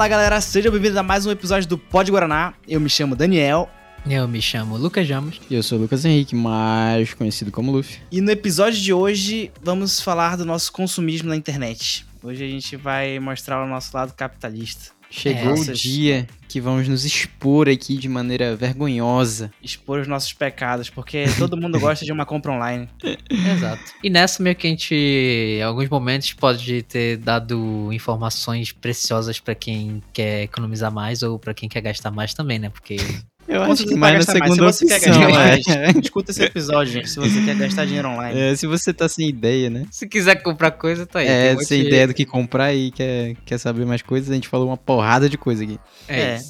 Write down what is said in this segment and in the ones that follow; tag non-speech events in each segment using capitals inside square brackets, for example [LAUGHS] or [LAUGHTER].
Fala galera, sejam bem-vindos a mais um episódio do Pod Guaraná. Eu me chamo Daniel. Eu me chamo Lucas Jamos. E eu sou o Lucas Henrique, mais conhecido como Luffy. E no episódio de hoje vamos falar do nosso consumismo na internet. Hoje a gente vai mostrar o nosso lado capitalista. Chegou É, o dia que vamos nos expor aqui de maneira vergonhosa. Expor os nossos pecados, porque todo mundo [LAUGHS] gosta de uma compra online. Exato. E nessa meio que a gente, em alguns momentos, pode ter dado informações preciosas pra quem quer economizar mais ou pra quem quer gastar mais também, né? Porque Eu acho que mais na mais. segunda Se você quer opção. gastar é. mais, escuta esse episódio, gente, se você quer gastar dinheiro online. É, se você tá sem ideia, né? se quiser comprar coisa, tá aí. É, um sem de- ideia do que comprar e quer, quer saber mais coisas, a gente falou uma porrada de coisa aqui. É, É.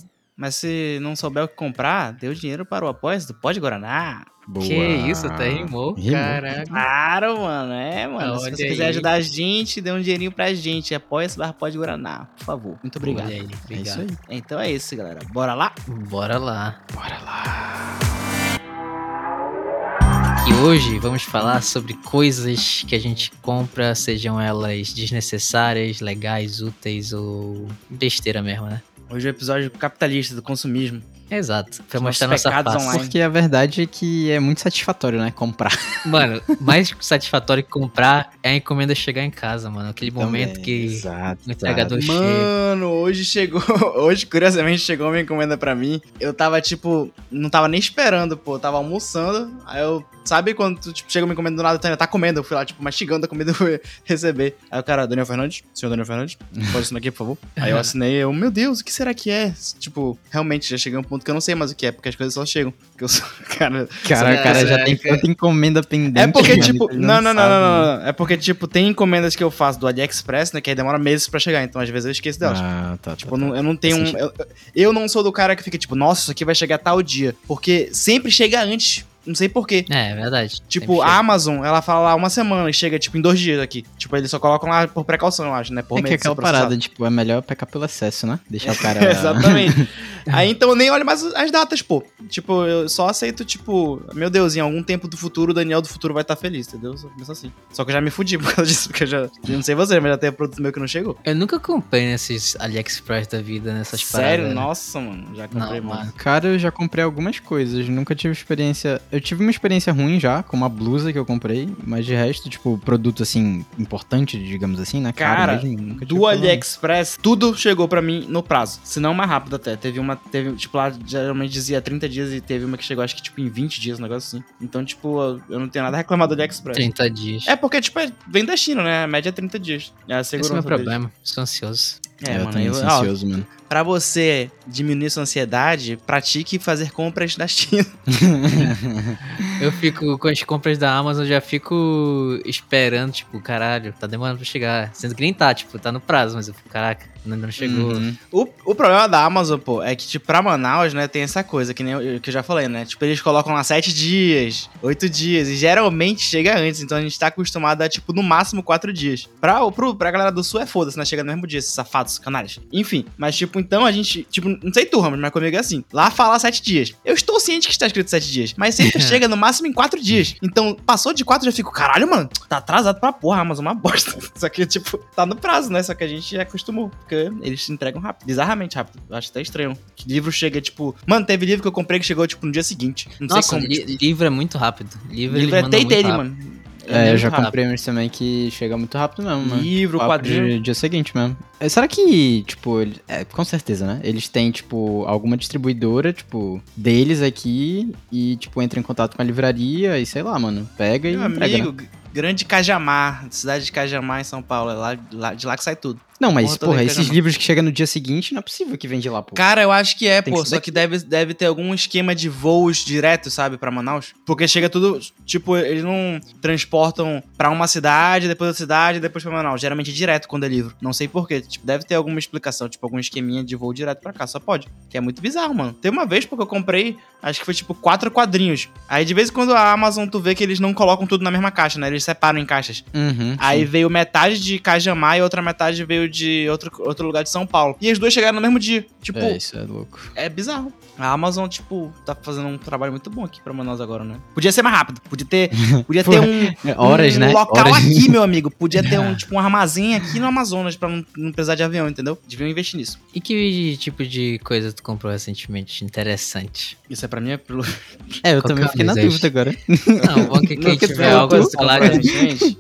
Mas se não souber o que comprar, dê o dinheiro para o apoio do Pod Guaraná. Boa. Que isso, até rimou. Rimou. Caraca. Claro, mano, é, mano. se Olha você quiser aí. ajudar a gente, dê um dinheirinho pra gente. Apoia-se barra Pod Guaraná, por favor. Muito obrigado. Olha aí, É obrigado. isso aí. Então é isso, galera. Bora lá? Bora lá. Bora lá. E hoje vamos falar sobre coisas que a gente compra, sejam elas desnecessárias, legais, úteis ou besteira mesmo, né? Hoje é o episódio capitalista do consumismo. Exato. Pra Os mostrar nossa face. online. Porque a verdade é que é muito satisfatório, né? Comprar. [LAUGHS] Mano, mais satisfatório que comprar é a encomenda chegar em casa, mano. Aquele momento Também, que Exato. o entregador chega. Mano, hoje chegou. [LAUGHS] Hoje, curiosamente, chegou uma encomenda pra mim. Eu tava, tipo, não tava nem esperando, pô. Eu tava almoçando. Aí eu. Sabe quando tu, tipo, chega uma encomenda do nada, tu ainda tá comendo? Eu fui lá, tipo, mastigando a comida eu [LAUGHS] fui receber. Aí o cara, Daniel Fernandes, senhor Daniel Fernandes, pode assinar aqui, por favor. Aí eu assinei, eu, meu Deus, o que será que é? Tipo, realmente, já cheguei a um ponto que eu não sei mais o que é, porque as coisas só chegam. Porque eu sou. [LAUGHS] Cara, Cara, o cara já tem tanta encomenda pendente. é porque, mano, tipo, não, não, não, não, não. É porque, tipo, tem encomendas que eu faço do AliExpress, né? Que aí demora meses pra chegar. Então, às vezes, eu esqueço delas. Ah, tá, Tipo, tá, eu não, tá. eu não tenho um. Eu, eu não sou do cara que fica, tipo, nossa, isso aqui vai chegar tal dia. Porque sempre chega antes. Não sei porquê. É, é verdade. Tipo, a Amazon, ela fala lá uma semana e chega, tipo, em dois dias aqui. Tipo, eles só colocam lá por precaução, eu acho, né? Por É que é aquela parada, tipo, é melhor pecar pelo excesso, né? Deixar o [LAUGHS] cara... Exatamente. [LAUGHS] Aí então eu nem olho mais as datas, pô. Tipo, eu só aceito, tipo, meu Deus, em algum tempo do futuro o Daniel do futuro vai estar feliz, entendeu? Só começa assim. Só que eu já me fudi por causa [LAUGHS] disso, porque eu já. Eu não sei você, mas já tem produto meu que não chegou. Eu nunca comprei nesses AliExpress da vida, nessas Sério? paradas. Nossa, mano. Já comprei, Não, mano. Cara, eu já comprei algumas coisas, nunca tive experiência. Eu tive uma experiência ruim já, com uma blusa que eu comprei, mas de resto, tipo, produto assim, importante, digamos assim, né? Caro Cara, mesmo, Do. AliExpress, tudo chegou pra mim no prazo. Se não mais rápido até. Teve uma. Teve, tipo, lá geralmente dizia 30 dias e teve uma que chegou, acho que, tipo, em 20 dias, um negócio assim. Então, tipo, eu- não tenho nada a reclamar do AliExpress. 30 dias. É porque, tipo, é- vem da China, né? A média é 30 dias. É a Esse é o segurança meu deles. problema. Sou ansioso. É, eu mano. também Eu, sou ó, ansioso, mano. Pra você diminuir sua ansiedade, pratique fazer compras da China. [LAUGHS] Eu fico com as compras da Amazon, já fico esperando, tipo, caralho, tá demorando pra chegar. Sendo que nem tá, tipo, tá no prazo, mas eu fico, caraca, ainda não chegou. Uhum. O, o problema da Amazon, pô, é que, tipo, pra Manaus, né, tem essa coisa, que nem eu, que eu já falei, né? Tipo, eles colocam lá 7 dias, 8 dias, e geralmente chega antes, então a gente tá acostumado a, tipo, no máximo 4 dias. Pra, pro, pra galera do sul é foda-se, né? Chega no mesmo dia, esses safados, canalhas. Enfim, mas, tipo, então a gente, tipo, não sei tu, Ramos, mas comigo é assim. Lá fala 7 dias. Eu estou ciente que está escrito 7 dias, mas sempre [LAUGHS] chega no máximo em 4 dias. Então, passou de 4, eu já fico, caralho, mano, tá atrasado pra porra, é uma bosta. [LAUGHS] Só que, tipo, tá no prazo, né? Só que a gente acostumou, porque eles se entregam rápido, bizarramente rápido. Eu acho até estranho. Que livro chega, tipo. Mano, teve livro que eu comprei que chegou, tipo, no dia seguinte. Não Nossa, sei como. li- tipo, livro é muito rápido. Livro, livro é rápido. mano. É, eu já rápido. comprei uns também que chega muito rápido mesmo, mano. Livro, Papo quadrinho. de dia seguinte mesmo. É, Será que, tipo, ele- é, com certeza, né? Eles têm, tipo, alguma distribuidora, tipo, deles aqui e, tipo, entra em contato com a livraria e sei lá, mano, pega e Meu entrega. né? Grande Cajamar, cidade de Cajamar, em São Paulo. É lá, lá- de lá que sai tudo. Não, mas, Porra porra, esses livros que chegam no dia seguinte, não é possível que vende lá, pô. Cara, eu acho que é, Tem pô. que só daqui. que deve, deve ter algum esquema de voos direto, sabe, pra Manaus. Porque chega tudo. Tipo, eles não transportam pra uma cidade, depois outra cidade, depois pra Manaus. Geralmente é direto quando é livro. Não sei porquê. Tipo, deve ter alguma explicação, tipo, algum esqueminha de voo direto pra cá. Só pode. Que é muito bizarro, mano. Tem uma vez, porque eu comprei, acho que foi tipo quatro quadrinhos. Aí de vez em quando a Amazon tu vê que eles não colocam tudo na mesma caixa, né? Eles separam em caixas. Uhum, Aí sim. veio metade de Cajamar e outra metade veio de outro, outro lugar de São Paulo. E as duas chegaram no mesmo dia. Tipo, É, é, isso é louco. bizarro. A Amazon, tipo, tá fazendo um trabalho muito bom aqui pra Manaus agora, né? Podia ser mais rápido. Podia ter, [LAUGHS] podia ter um, Horas, um né? local Horas. aqui, meu amigo. Podia ter um, [LAUGHS] tipo, um armazém aqui no Amazonas pra não, não precisar de avião, entendeu? Deviam investir nisso. E que tipo de coisa tu comprou recentemente? Interessante. Isso é pra mim, é pelo... É, eu Qual também é fiquei na dúvida agora. [LAUGHS] Não, bom que que tiver algo a [LAUGHS] gente.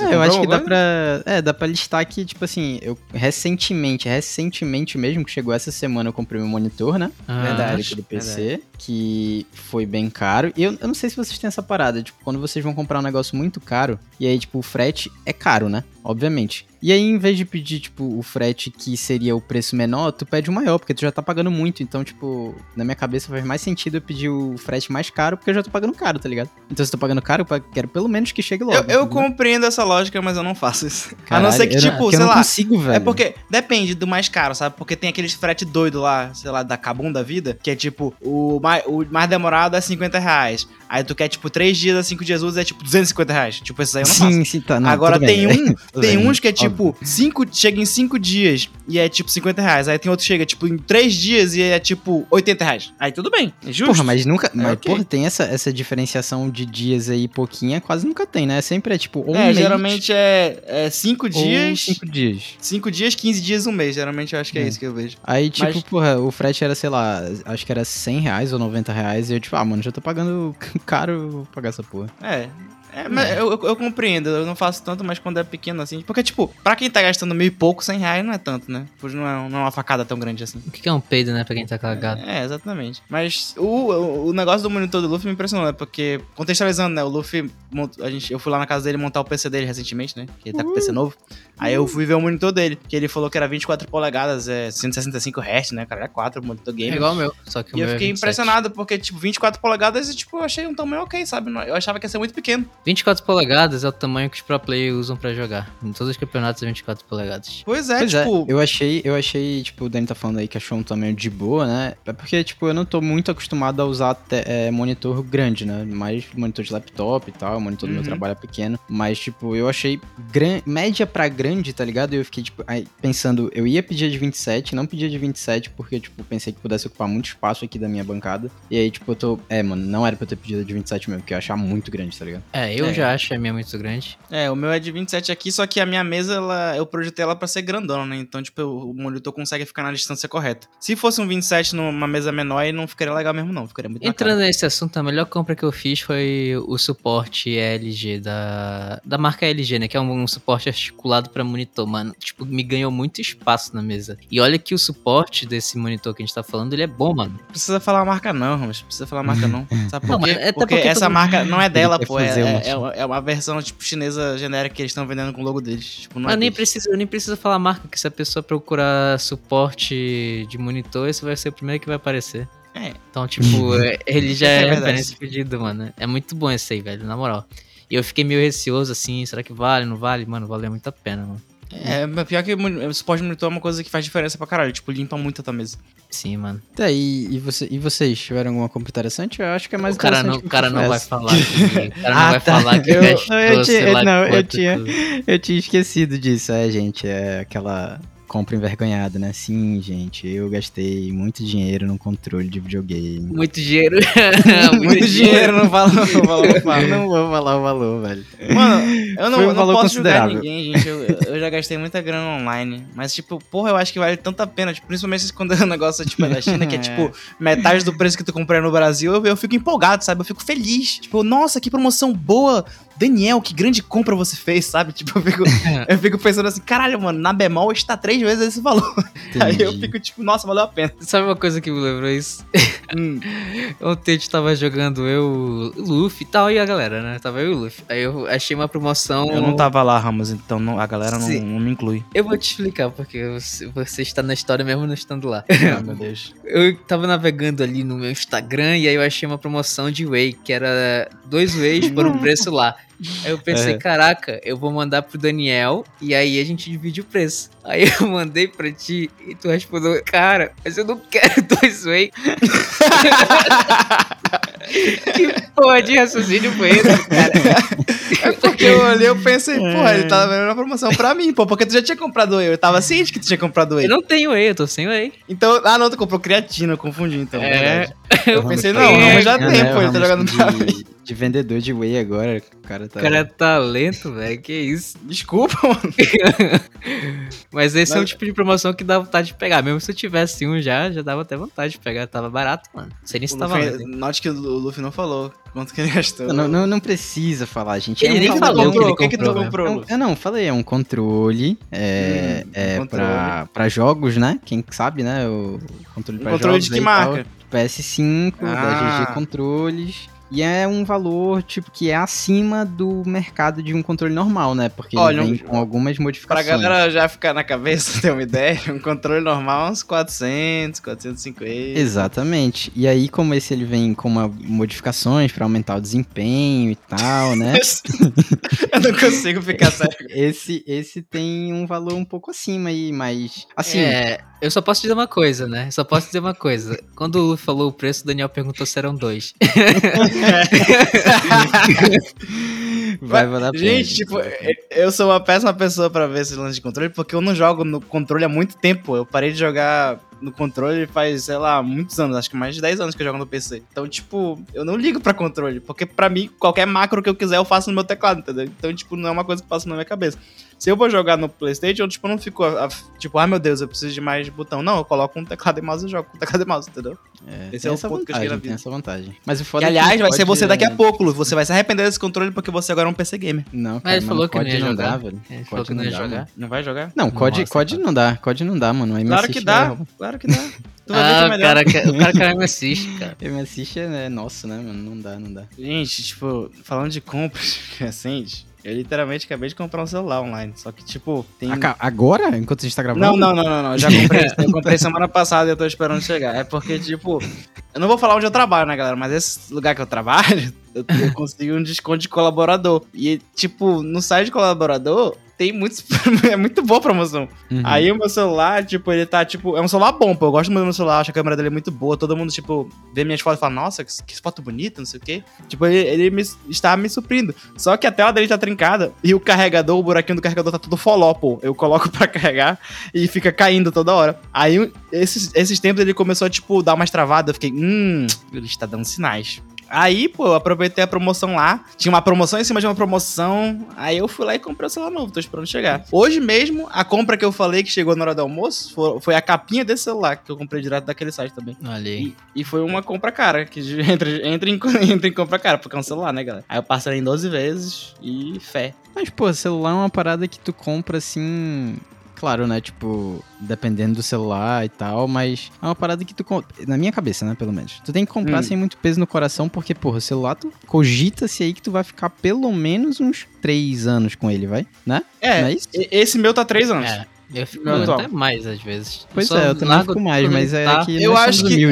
É, eu acho que dá pra. É, dá pra listar que, tipo assim, eu recentemente, recentemente mesmo, que chegou essa semana, eu comprei meu monitor, né? Ah, Verdade. do PC, que foi bem caro. E eu, eu não sei se vocês têm essa parada, tipo, quando vocês vão comprar um negócio muito caro, e aí, tipo, o frete é caro, né? Obviamente. E aí, em vez de pedir, tipo, o frete que seria o preço menor, tu pede o maior, porque tu já tá pagando muito. Então, tipo, na minha cabeça faz mais sentido eu pedir o frete mais caro, porque eu já tô pagando caro, tá ligado? Então, se eu tô pagando caro, eu quero pelo menos que chegue logo. Eu, eu entendeu? compreendo essa lógica, mas eu não faço isso. a Caralho, não ser que, tipo, porque sei eu não lá. consigo, velho. É porque depende do mais caro, sabe? Porque tem aqueles frete doido lá, sei lá, da Cabum da vida, que é tipo, o mais, o mais demorado é 50 reais. Aí tu quer, tipo, 3 dias a 5 dias úteis é tipo 250 reais. Tipo, esses aí eu não faço. Sim, sim, tá. Não, Agora tem bem, um, [LAUGHS] tudo tem bem, uns que é óbvio. tipo, cinco, chega em 5 dias e é tipo 50 reais. Aí tem outro que chega, tipo, em 3 dias e é tipo 80 reais. Aí tudo bem, é justo. Porra, mas nunca. mas, ok. porra, tem essa, essa diferenciação de dias aí, pouquinha, quase nunca tem, né? Sempre é tipo, ou um é, mês, geralmente é 5 ou dias, cinco dias. 5 dias, 15 dias, um mês. Geralmente eu acho que é, É. isso que eu vejo. Aí, tipo, Mas- porra, o frete era, sei lá, acho que era 100 reais ou 90 reais. E eu, tipo, ah, mano, já tô pagando caro, pagar essa porra. É. É, mas eu, eu, eu compreendo, eu não faço tanto, mas quando é pequeno assim. Porque, tipo, pra quem tá gastando mil e pouco, 100 reais não é tanto, né? Pois não é, não é uma facada tão grande assim. O que é um peido, né, pra quem tá cagado? É, exatamente. Mas o, o, o negócio do monitor do Luffy me impressionou, né? Porque, contextualizando, né? O Luffy, a gente, eu fui lá na casa dele montar o PC dele recentemente, né? Que ele tá com PC novo. Aí eu fui ver o monitor dele, que ele falou que era 24 polegadas, é 165 Hz, né? Cara, é 4 monitor É gamer. igual o meu, só que o E eu é fiquei 27. impressionado, porque, tipo, 24 polegadas, e, tipo, eu achei um tamanho ok, sabe? Eu achava que ia ser muito pequeno. 24 polegadas é o tamanho que os pro players usam pra jogar. Em todos os campeonatos é 24 polegadas. Pois é, pois tipo. é, eu achei, eu achei, tipo, o Dani tá falando aí que achou um tamanho de boa, né? É porque, tipo, eu não tô muito acostumado a usar te- é, monitor grande, né? Mais monitor de laptop e tal, monitor do meu Uhum. trabalho é pequeno. Mas, tipo, eu achei gran... média pra grande, tá ligado? E eu fiquei, tipo, aí, pensando, eu ia pedir a de 27, não pedia de 27, porque, tipo, pensei que pudesse ocupar muito espaço aqui da minha bancada. E aí, tipo, eu tô. É, mano, não era pra eu ter pedido a de 27 mesmo, porque eu ia achar muito grande, tá ligado? É, eu É. já acho a minha muito grande. É, o meu é de 27 aqui, só que a minha mesa, ela, eu projetei ela pra ser grandona, né? Então, tipo, o monitor consegue ficar na distância correta. Se fosse um 27 numa mesa menor, não ficaria legal mesmo, não. Ficaria muito Entrando nesse assunto, a melhor compra que eu fiz foi o suporte LG da, da marca LG, né? Que é um, um suporte articulado pra monitor, mano. Tipo, me ganhou muito espaço na mesa. E olha que o suporte desse monitor que a gente tá falando, ele é bom, mano. Não precisa falar a marca não, Ramos. Não precisa falar a marca [LAUGHS] não. Sabe por Não, quê? até porque, porque essa marca não é [LAUGHS] dela, pô. É, fazer é, é uma- é uma versão, tipo, chinesa genérica que eles estão vendendo com o logo deles. Tipo, não Mas é nem deles. precisa, eu nem preciso falar marca, que se a pessoa procurar suporte de monitor, esse vai ser o primeiro que vai aparecer. É. Então, tipo, [LAUGHS] é- ele já é é verdade. referência pedida, mano. É muito bom esse aí, velho, na moral. E eu fiquei meio receoso, assim, será que vale, não vale? Mano, valeu muito a pena, mano. É, mas pior que suporte de monitor é uma coisa que faz diferença pra caralho. Tipo, limpa muito a tua mesa. Sim, mano. Tá, e, e, você, e vocês tiveram alguma compra interessante? Eu acho que é mais o cara não, interessante o cara não vai falar que, o cara Ah, não vai tá. falar que Eu- gastou, eu sei tinha- lá não, eu tinha- tudo. Eu tinha esquecido disso, é, gente. É aquela compra envergonhada, né? Sim, gente, eu gastei muito dinheiro num controle de videogame. Muito dinheiro. [LAUGHS] [LAUGHS] Muito dinheiro, não fala, não fala, [LAUGHS] não vou falar o valor, velho. Mano, eu não, Foi um não valor posso julgar ninguém, gente. Eu, eu já gastei muita grana online. Mas, tipo, porra, eu acho que vale tanta pena. Tipo, principalmente quando o negócio tipo, é da China, que é tipo metade do preço que tu comprou no Brasil. Eu, eu fico empolgado, sabe? Eu fico feliz. Tipo, nossa, que promoção boa. Daniel, que grande compra você fez, sabe? [LAUGHS] Tipo, eu fico, eu fico pensando assim, caralho, mano, na bemol está três vezes esse valor. [LAUGHS] Aí eu Entendi. fico tipo, nossa, valeu a pena. Sabe uma coisa que me lembrou isso? Hum. [LAUGHS] Ontem a gente tava jogando eu, o Luffy e tal, e a galera, né? Tava eu e o Luffy. Aí eu achei uma promoção. Eu não tava lá, Ramos, então não- a galera não, não me inclui. Eu vou te explicar, porque você, está na história mesmo não estando lá. Ah, meu Deus. Eu tava navegando ali no meu Instagram e aí eu achei uma promoção de Whey, que era dois Whey's por um preço lá. Aí eu pensei, É. caraca, eu vou mandar pro Daniel e aí a gente divide o preço. Aí eu [LAUGHS] mandei pra ti e tu respondeu, cara, mas eu não quero [LAUGHS] dois Whey. [LAUGHS] que porra de raciocínio foi esse, cara? É porque que eu olhei, eu pensei, porra, ele tava vendo uma promoção pra mim, pô, porque tu já tinha comprado whey. Eu tava ciente que tu tinha comprado whey. Eu não tenho whey, eu tô sem whey. Então, ah, não, tu comprou creatina, eu confundi, então. É. verdade. Eu pensei, não, tá- o Ramos já É, tem, pô, ele tá jogando de, de vendedor de whey agora. O cara tá. O cara é talento, velho, que isso. Desculpa, [LAUGHS] mano. Mas esse é Mas- um tipo de promoção que dá vontade de pegar. Mesmo se eu tivesse um já, já dava até vontade de pegar. Tava barato, mano. Não sei nem se tava Luffy-. Note que o Luffy não falou quanto que ele gastou. Não, não, não precisa falar, gente. Ele é um nem O que falou que comprou? ele O que que tu comprou, né? comprou? É Luffy? eu não, falei, é um controle. É, Hum, é um pra, pra jogos, né? Quem sabe, né? O controle Um pra controle jogos. de que marca? tal. PS5, da Ah. GG Controles. E é um valor, tipo, que é acima do mercado de um controle normal, né? Porque Olha, ele vem um- com algumas Pra modificações. galera já ficar na cabeça, [LAUGHS] ter uma ideia, um controle normal é uns 400, 450. Exatamente. E aí, como esse ele vem com uma, modificações pra aumentar o desempenho e tal, né? [LAUGHS] Eu não consigo ficar [LAUGHS] sério. esse, esse tem um valor um pouco acima aí, mas. Assim, É, eu só posso dizer uma coisa, né? Eu só posso dizer uma coisa. Quando o Luffy falou o preço, o Daniel perguntou se eram dois. [LAUGHS] vai valer a. Gente, tipo, eu sou uma péssima pessoa pra ver esse lance de controle, porque eu não jogo no controle há muito tempo. Eu parei de jogar no controle faz, sei lá, muitos anos, acho que mais de 10 anos que eu jogo no PC. Então, tipo, eu não ligo pra controle, porque pra mim, qualquer macro que eu quiser eu faço no meu teclado, entendeu? Então, tipo, não é uma coisa que passa na minha cabeça. Se eu vou jogar no Playstation, eu, tipo, não fico, a- a- tipo, ah, meu Deus, eu preciso de mais botão. Não, eu coloco um teclado e mouse e jogo com teclado e mouse, entendeu? É, Esse é o essa ponto que eu cheguei na vantagem, tem vida. essa vantagem. Mas o foda E, é que aliás, vai ser você daqui a pouco, Lu. Você vai se arrepender desse controle porque você agora é um PC gamer. Não, cara, ele mas falou no que não ia jogar. dá, velho. Ele falou que não ia jogar. Não vai jogar? Não, COD, Nossa, COD não dá, COD não dá, mano. Claro que dá, claro que dá. Tu vai ver que Ah, é o melhor. cara, o cara quer [LAUGHS] me assiste, cara. MSX é nosso, né, mano? Não dá, não dá. Gente, tipo, falando de compras [LAUGHS] recentes, eu literalmente acabei de comprar um celular online. Só que, tipo, tem. Aca- Agora? Enquanto a gente tá gravando? Não, não, não, não, não. Já [LAUGHS] comprei. eu comprei semana passada e eu tô esperando chegar. É porque, tipo, eu não vou falar onde eu trabalho, né, galera? Mas esse lugar que eu trabalho, eu, eu consegui um desconto de colaborador. E, tipo, no site de colaborador. Tem muitos. [LAUGHS] é muito boa a promoção. Uhum. Aí o meu celular, tipo, ele tá, tipo, é um celular bom, pô. Eu gosto muito do meu celular, acho a câmera dele muito boa. Todo mundo, tipo, vê minhas fotos e fala, nossa, que, que foto bonita, não sei o quê. Tipo, ele, ele me, está me suprindo. Só que a tela dele tá trincada e o carregador, o buraquinho do carregador tá tudo foló, pô. Eu coloco [LAUGHS] pra carregar e fica caindo toda hora. Aí, esses, esses tempos ele começou a, tipo, dar umas travadas. Eu fiquei, hum, ele está dando sinais. Aí, pô, eu aproveitei a promoção lá. Tinha uma promoção em cima de uma promoção. Aí eu fui lá e comprei o celular novo. Tô esperando chegar. Hoje mesmo, a compra que eu falei que chegou na hora do almoço foi, a capinha desse celular, que eu comprei direto daquele site também. Olha aí. E, e foi uma compra cara, que entra, [LAUGHS] entra, em, [LAUGHS] entra em compra cara, porque é um celular, né, galera? Aí eu parcelei em 12 vezes e fé. Mas, pô, celular é uma parada que tu compra assim. Claro, né? Tipo, dependendo do celular e tal, mas é uma parada que tu. com- Na minha cabeça, né? Pelo menos. Tu tem que comprar Hum. sem muito peso no coração, porque, porra, o celular, tu cogita-se aí que tu vai ficar pelo menos uns três anos com ele, vai? Né? É, Não é isso? esse meu tá 3 anos. É, eu fico atual. até mais às vezes. Pois Só é, eu também fico mais, mas é tá- que Eu acho que-.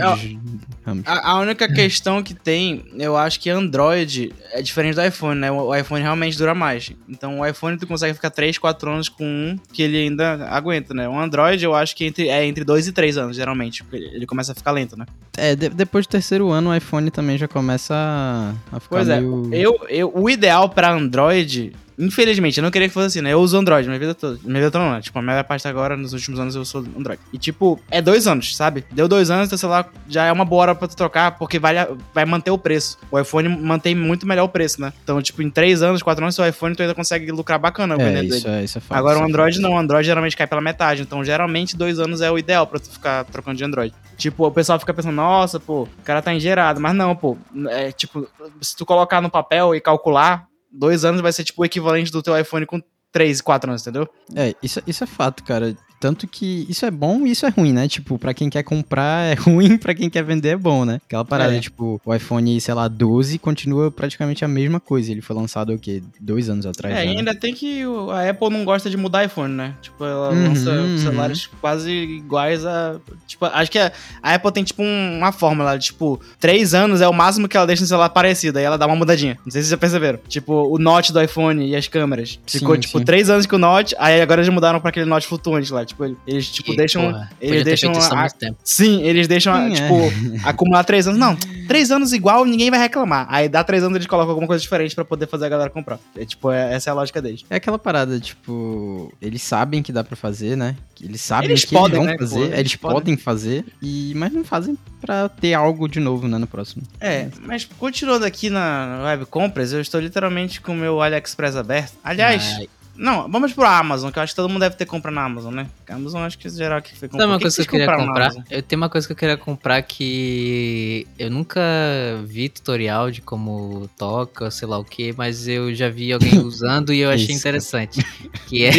A, a única questão que tem, eu acho que Android é diferente do iPhone, né? O, iPhone realmente dura mais. Então o iPhone tu consegue ficar 3, 4 anos com um que ele ainda aguenta, né? O Android eu acho que entre, é entre 2 e 3 anos, geralmente. Ele começa a ficar lento, né? É, de- depois do terceiro ano, o iPhone também já começa a, a ficar Pois é, meio... Eu, eu, o ideal pra Android, infelizmente, eu não queria que fosse assim, né? Eu uso Android minha vida toda. Minha vida toda não, né? Tipo, a maior parte agora, nos últimos anos, eu sou Android. E, tipo, é dois anos, sabe? Deu dois anos, teu celular já é uma boa hora pra tu trocar, porque vai, vai manter o preço. O iPhone mantém muito melhor o preço, né? Então, tipo, em três anos, quatro anos, seu iPhone tu ainda consegue lucrar bacana É, vendendo isso é, isso é fato. Agora o é Android não, o Android geralmente cai pela metade. Então, geralmente, dois anos é o ideal pra tu ficar trocando de Android. Tipo, o pessoal fica pensando, nossa, pô, o cara tá engerado. Mas não, pô. É tipo, se tu colocar no papel e calcular, dois anos vai ser tipo o equivalente do teu iPhone com três, quatro anos, entendeu? É, isso, isso é fato, cara. Tanto que isso é bom e isso é ruim, né? Tipo, pra quem quer comprar é [LAUGHS] ruim, pra quem quer vender é bom, né? Aquela parada, É. tipo, o iPhone, sei lá, 12 continua praticamente a mesma coisa. Ele foi lançado, o quê? Dois anos atrás, É, já, né? ainda tem que a Apple não gosta de mudar iPhone, né? Tipo, ela Uhum, lança uhum. celulares quase iguais a. Tipo, acho que a, a Apple tem, tipo, um- uma fórmula. Tipo, três anos é o máximo que ela deixa no celular parecido. Aí ela dá uma mudadinha. Não sei se vocês já perceberam. Tipo, o Note do iPhone e as câmeras. Ficou, Sim, tipo, sim. três anos com o Note. Aí agora eles mudaram pra aquele Note flutuante lá. Tipo, eles tipo, E, deixam. porra, eles deixam. a- tempo. Sim, eles deixam, Sim, é. tipo, acumular três anos. Não, [LAUGHS] três anos igual, ninguém vai reclamar. Aí dá três anos eles colocam alguma coisa diferente pra poder fazer a galera comprar. É tipo, é- essa é a lógica deles. É aquela parada, tipo, eles sabem que dá pra fazer, né? Eles sabem Eles que podem, eles né, vão pô, fazer, eles eles podem. podem fazer, e mas não fazem pra ter algo de novo, né, no próximo. É, mas continuando aqui na web compras, eu estou literalmente com o meu AliExpress aberto. Aliás, Ai, não, vamos pro Amazon, que eu acho que todo mundo deve ter comprado na Amazon, né? A Amazon acho que geral que foi Sabe comprar. uma que coisa que eu queria comprar? Eu tenho uma coisa que eu queria comprar que eu nunca vi tutorial de como toca, ou sei lá o que, mas eu já vi alguém [LAUGHS] usando e eu achei Isso. interessante. Que [LAUGHS] é.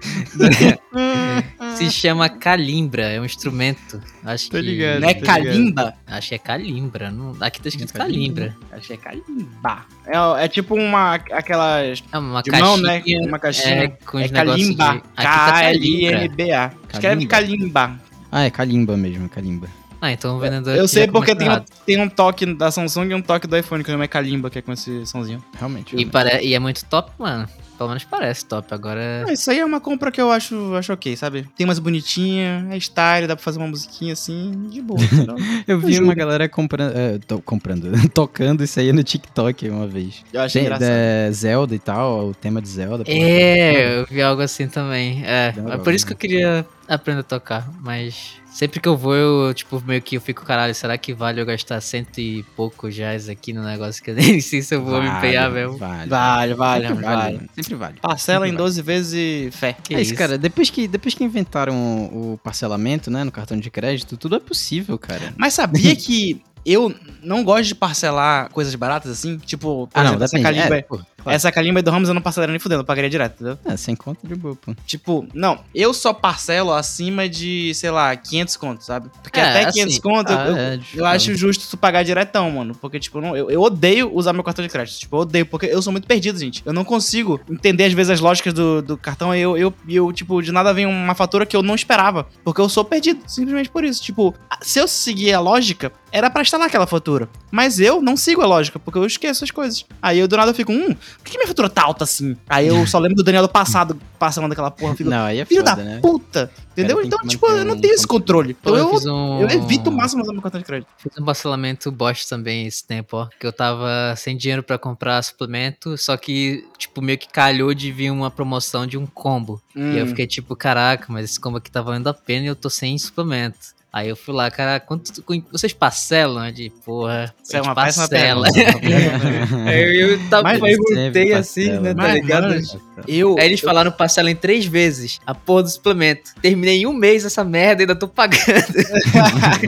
[LAUGHS] se chama calimbra, é um instrumento. Acho Tô que. ligado. Não é ligado. Calimba? Acho que é calimbra. Não... Aqui tá escrito É calimbra. calimbra. Acho que é Calimba. É, é tipo uma. aquelas. É uma De caixinha. mão, né? Uma caixinha. É, com É os negócios de... Kalimba. Aqui tá. Escreve Kalimba. Ah, é Kalimba mesmo, Kalimba. Ah, então o vendedor. Eu sei porque tem um, tem um toque da Samsung e um toque do iPhone, que o nome é Kalimba, que é com esse somzinho. Realmente. E, pare... e é muito top, mano. Pelo menos parece top. Agora. Ah, isso aí é uma compra que eu acho, acho ok, sabe? Tem umas bonitinhas, é style, dá pra fazer uma musiquinha assim, de boa. [LAUGHS] entendeu? Eu vi Ajuda. uma galera comprando, é, to- comprando, [LAUGHS] tocando isso aí no TikTok uma vez. Eu acho Tem, engraçado. é, Zelda e tal, o tema de Zelda. É, eu vi algo assim também. É, é por isso que né? eu queria aprender a tocar. Mas sempre que eu vou, eu, tipo, meio que eu fico, caralho, será que vale eu gastar cento e poucos reais aqui no negócio que eu nem [LAUGHS] sei se eu vou me Vale, empenhar mesmo? Vale, Vale, vale, Sempre vale. mano. Sempre vale. Parcela em Sempre 12 vezes e fé. Que é isso, cara. Depois que, depois que inventaram o, o parcelamento, né, no cartão de crédito, tudo é possível, cara. Mas sabia que eu não gosto de parcelar coisas baratas assim? Tipo, por Ah, não, exemplo, essa depende. calimba, É, claro. essa calimba do Ramos eu não parcelaria nem fudendo, eu pagaria direto, entendeu? É, sem conta de boa, pô. Tipo, não, eu só parcelo acima de, sei lá, 500 contos, sabe? Porque É, até 500 assim, contos eu- Ah, eu, é, eu acho justo tu pagar diretão, mano. Porque, tipo, eu não- eu, eu odeio usar meu cartão de crédito. Tipo, eu odeio, porque eu sou muito perdido, gente. Eu não consigo entender, às vezes, as lógicas do, do cartão e eu, eu, eu, tipo, de nada vem uma fatura que eu não esperava. Porque eu sou perdido, simplesmente por isso. Tipo, se eu seguir a lógica, era pra instalar aquela fatura. Mas eu não sigo a lógica, porque eu esqueço as coisas. Aí eu do nada fico, hum, por que minha fatura tá alta assim? Aí eu só lembro do Daniel do passado passando aquela porra, fico, Não, aí é filho foda, da né? puta. Entendeu? Então, tipo, eu não um tenho esse controle. Então eu eu, um. eu evito o máximo usar meu cartão de crédito. Fiz um parcelamento bosta também esse tempo, ó. Que eu tava sem dinheiro pra comprar suplemento, só que, tipo, meio que calhou de vir uma promoção de um combo. E Hum. eu fiquei tipo, caraca, mas esse combo aqui tá valendo a pena e eu tô sem suplemento. Aí eu fui lá, cara, quanto vocês parcelam? Eu De porra, Isso é uma parcela. péssima pergunta. [LAUGHS] Aí eu tava, Mas perguntei assim, parcela. né, tá Mas, ligado? mano, Eu. Aí eles falaram parcela em três vezes a porra do suplemento. Terminei em um mês essa merda e ainda tô pagando. [LAUGHS]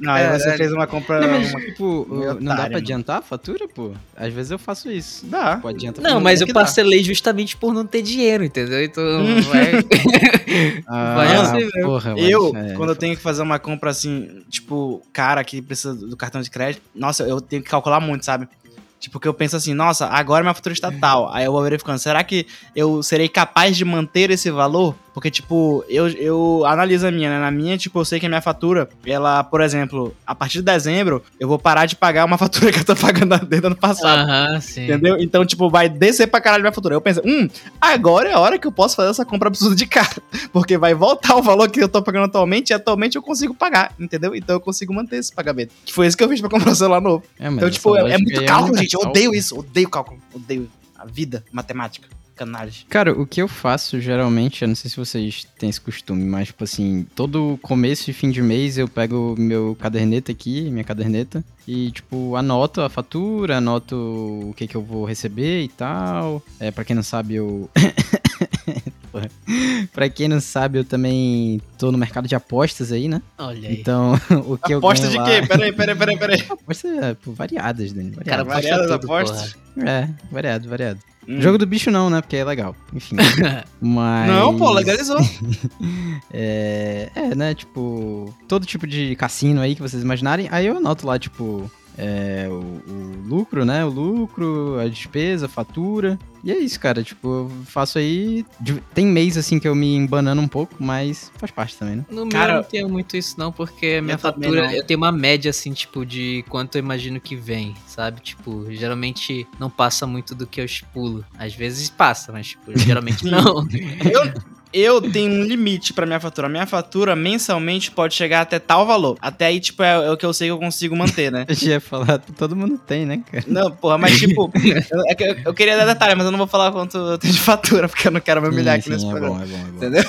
Não, aí você fez uma compra. Não, mas, uma- tipo, meio não dá otário, pra adiantar a fatura, pô? Às vezes eu faço isso. Dá. Tipo, adianta Não, mas eu que dá. parcelei justamente por não ter dinheiro, entendeu? Então, [LAUGHS] vai... Ah, vai assim mesmo. porra, Eu, mas, é, quando eu tenho que fazer uma compra assim, tipo, cara que precisa do cartão de crédito, nossa, eu tenho que calcular muito, sabe? Tipo, que eu penso assim, nossa, agora minha fatura está tal. Aí eu vou verificando, será que eu serei capaz de manter esse valor? Porque, tipo, eu, eu analiso a minha, né? Na minha, tipo, eu sei que a minha fatura, ela, por exemplo, a partir de dezembro, eu vou parar de pagar uma [LAUGHS] fatura que eu tô pagando desde ano passado. Aham, sim. Entendeu? Então, tipo, vai descer pra caralho minha fatura. Eu penso, hum, agora é a hora que eu posso fazer essa compra absurda de cara. [LAUGHS] Porque vai voltar o valor que eu tô pagando atualmente e atualmente eu consigo pagar, entendeu? Então eu consigo manter esse pagamento. Que foi isso que eu fiz pra comprar o celular novo. É, então, tipo, é, é muito cálculo, muito gente. Eu odeio isso, odeio cálculo. Odeio a vida, matemática, canalhas. Cara, o que eu faço geralmente, eu não sei se vocês têm esse costume, mas, tipo assim, todo começo e fim de mês eu pego meu caderneta aqui, minha caderneta, e, tipo, anoto a fatura, anoto o que que eu vou receber e tal. É, pra quem não sabe, eu. [LAUGHS] Porra. pra quem não sabe, eu também tô no mercado de apostas aí, né? Olha aí. Então, [LAUGHS] o que eu Aposta ganho de lá... quê? Peraí, peraí, peraí, peraí. Apostas é, pô, variadas, Dani. Cara, Variadas. aposta variadas apostas? porra. É, variado, variado. Hum. Jogo do bicho não, né? Porque é legal. Enfim. [LAUGHS] Mas. Não, pô, legalizou. [LAUGHS] É, é, né? Tipo, todo tipo de cassino aí que vocês imaginarem. Aí eu anoto lá, tipo, é, o, o lucro, né? O lucro, a despesa, a fatura. E é isso, cara. Tipo, eu faço aí. Tem mês assim que eu me embanando um pouco, mas faz parte também, né? No Cara, meu eu não tenho muito isso não, porque a minha eu também fatura, eu tenho uma média assim, tipo, de quanto eu imagino que vem, sabe? Tipo, geralmente não passa muito do que eu estipulo. Às vezes passa, mas tipo, geralmente não. [LAUGHS] Eu, eu tenho um limite pra minha fatura. Minha fatura mensalmente pode chegar até tal valor. Até aí, tipo, é, é o que eu sei que eu consigo manter, né? [LAUGHS] Eu ia falar, todo mundo tem, né, cara? Não, porra, mas tipo, eu, é eu, eu queria dar detalhe, mas eu não vou falar quanto eu tenho de fatura, porque eu não quero me humilhar Sim, aqui sim, nesse é programa. bom, é bom, é bom. Entendeu?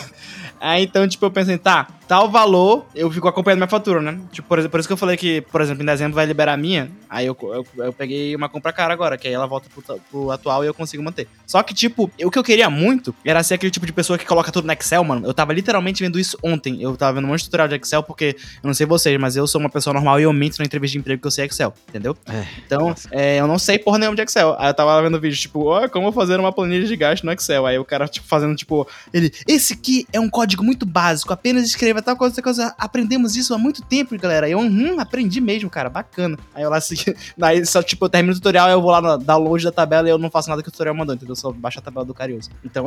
Aí então, tipo, eu pensei, tá, tal valor, eu fico acompanhando minha fatura, né? Tipo, por, exemplo, por isso que eu falei que, por exemplo, em dezembro vai liberar a minha. Aí eu, eu, eu peguei uma compra cara agora, que aí ela volta pro, pro atual e eu consigo manter. Só que, tipo, o que eu queria muito era ser aquele tipo de pessoa que coloca tudo no Excel, mano. Eu tava literalmente vendo isso ontem. Eu tava vendo um monte de tutorial de Excel, porque eu não sei vocês, mas eu sou uma pessoa normal e eu minto na entrevista de emprego que eu sei Excel, entendeu? É, Então, é, eu não sei porra nenhuma de Excel. Aí eu tava vendo vídeo, tipo, ó, como fazer uma planilha de gasto no Excel. Aí o cara, tipo, fazendo, tipo, ele, esse aqui é um código muito básico, apenas escreva tal coisa, tal coisa. Aprendemos isso há muito tempo, galera. Aí eu, hum, aprendi mesmo, cara, bacana. Aí eu lá, assim, [LAUGHS] daí só, tipo, eu termino o tutorial, eu vou lá no download da tabela e eu não faço nada que o tutorial mandou, entendeu? Eu só baixo a tabela do Carioso. Então,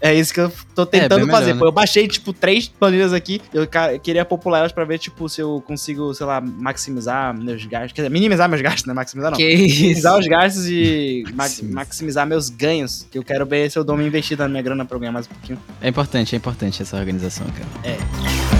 é, [LAUGHS] isso que eu tô tentando bem fazer. melhor, né? Pô, eu baixei, tipo, três planilhas aqui, eu queria popular elas pra ver, tipo, se eu consigo, sei lá, maximizar meus gastos. Quer dizer, minimizar meus gastos, né? Maximizar não Que isso? minimizar os gastos e ma- Maximizar. maximizar meus ganhos. Que eu quero ver se eu dou uma investida na minha grana pra eu ganhar mais um pouquinho. É importante, é importante essa organização, cara.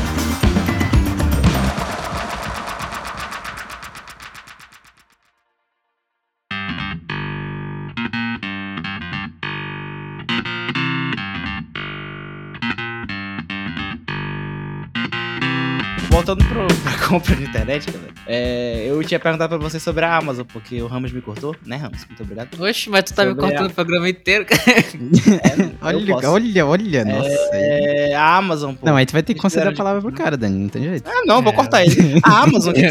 Voltando pro, [LAUGHS] pra compra de internet, galera. É, eu tinha perguntado pra vocês sobre a Amazon, porque o Ramos me cortou, né, Ramos? Muito obrigado. Oxe, mas tu tá me Sobre cortando a- o programa inteiro, cara. [LAUGHS] [LAUGHS] Olha, posso. olha, olha, nossa. aí- É, a Amazon, pô. Não, aí tu vai ter que conceder a palavra pro cara, Dani, não tem jeito. Ah, não, vou É. cortar ele. A Amazon, o que,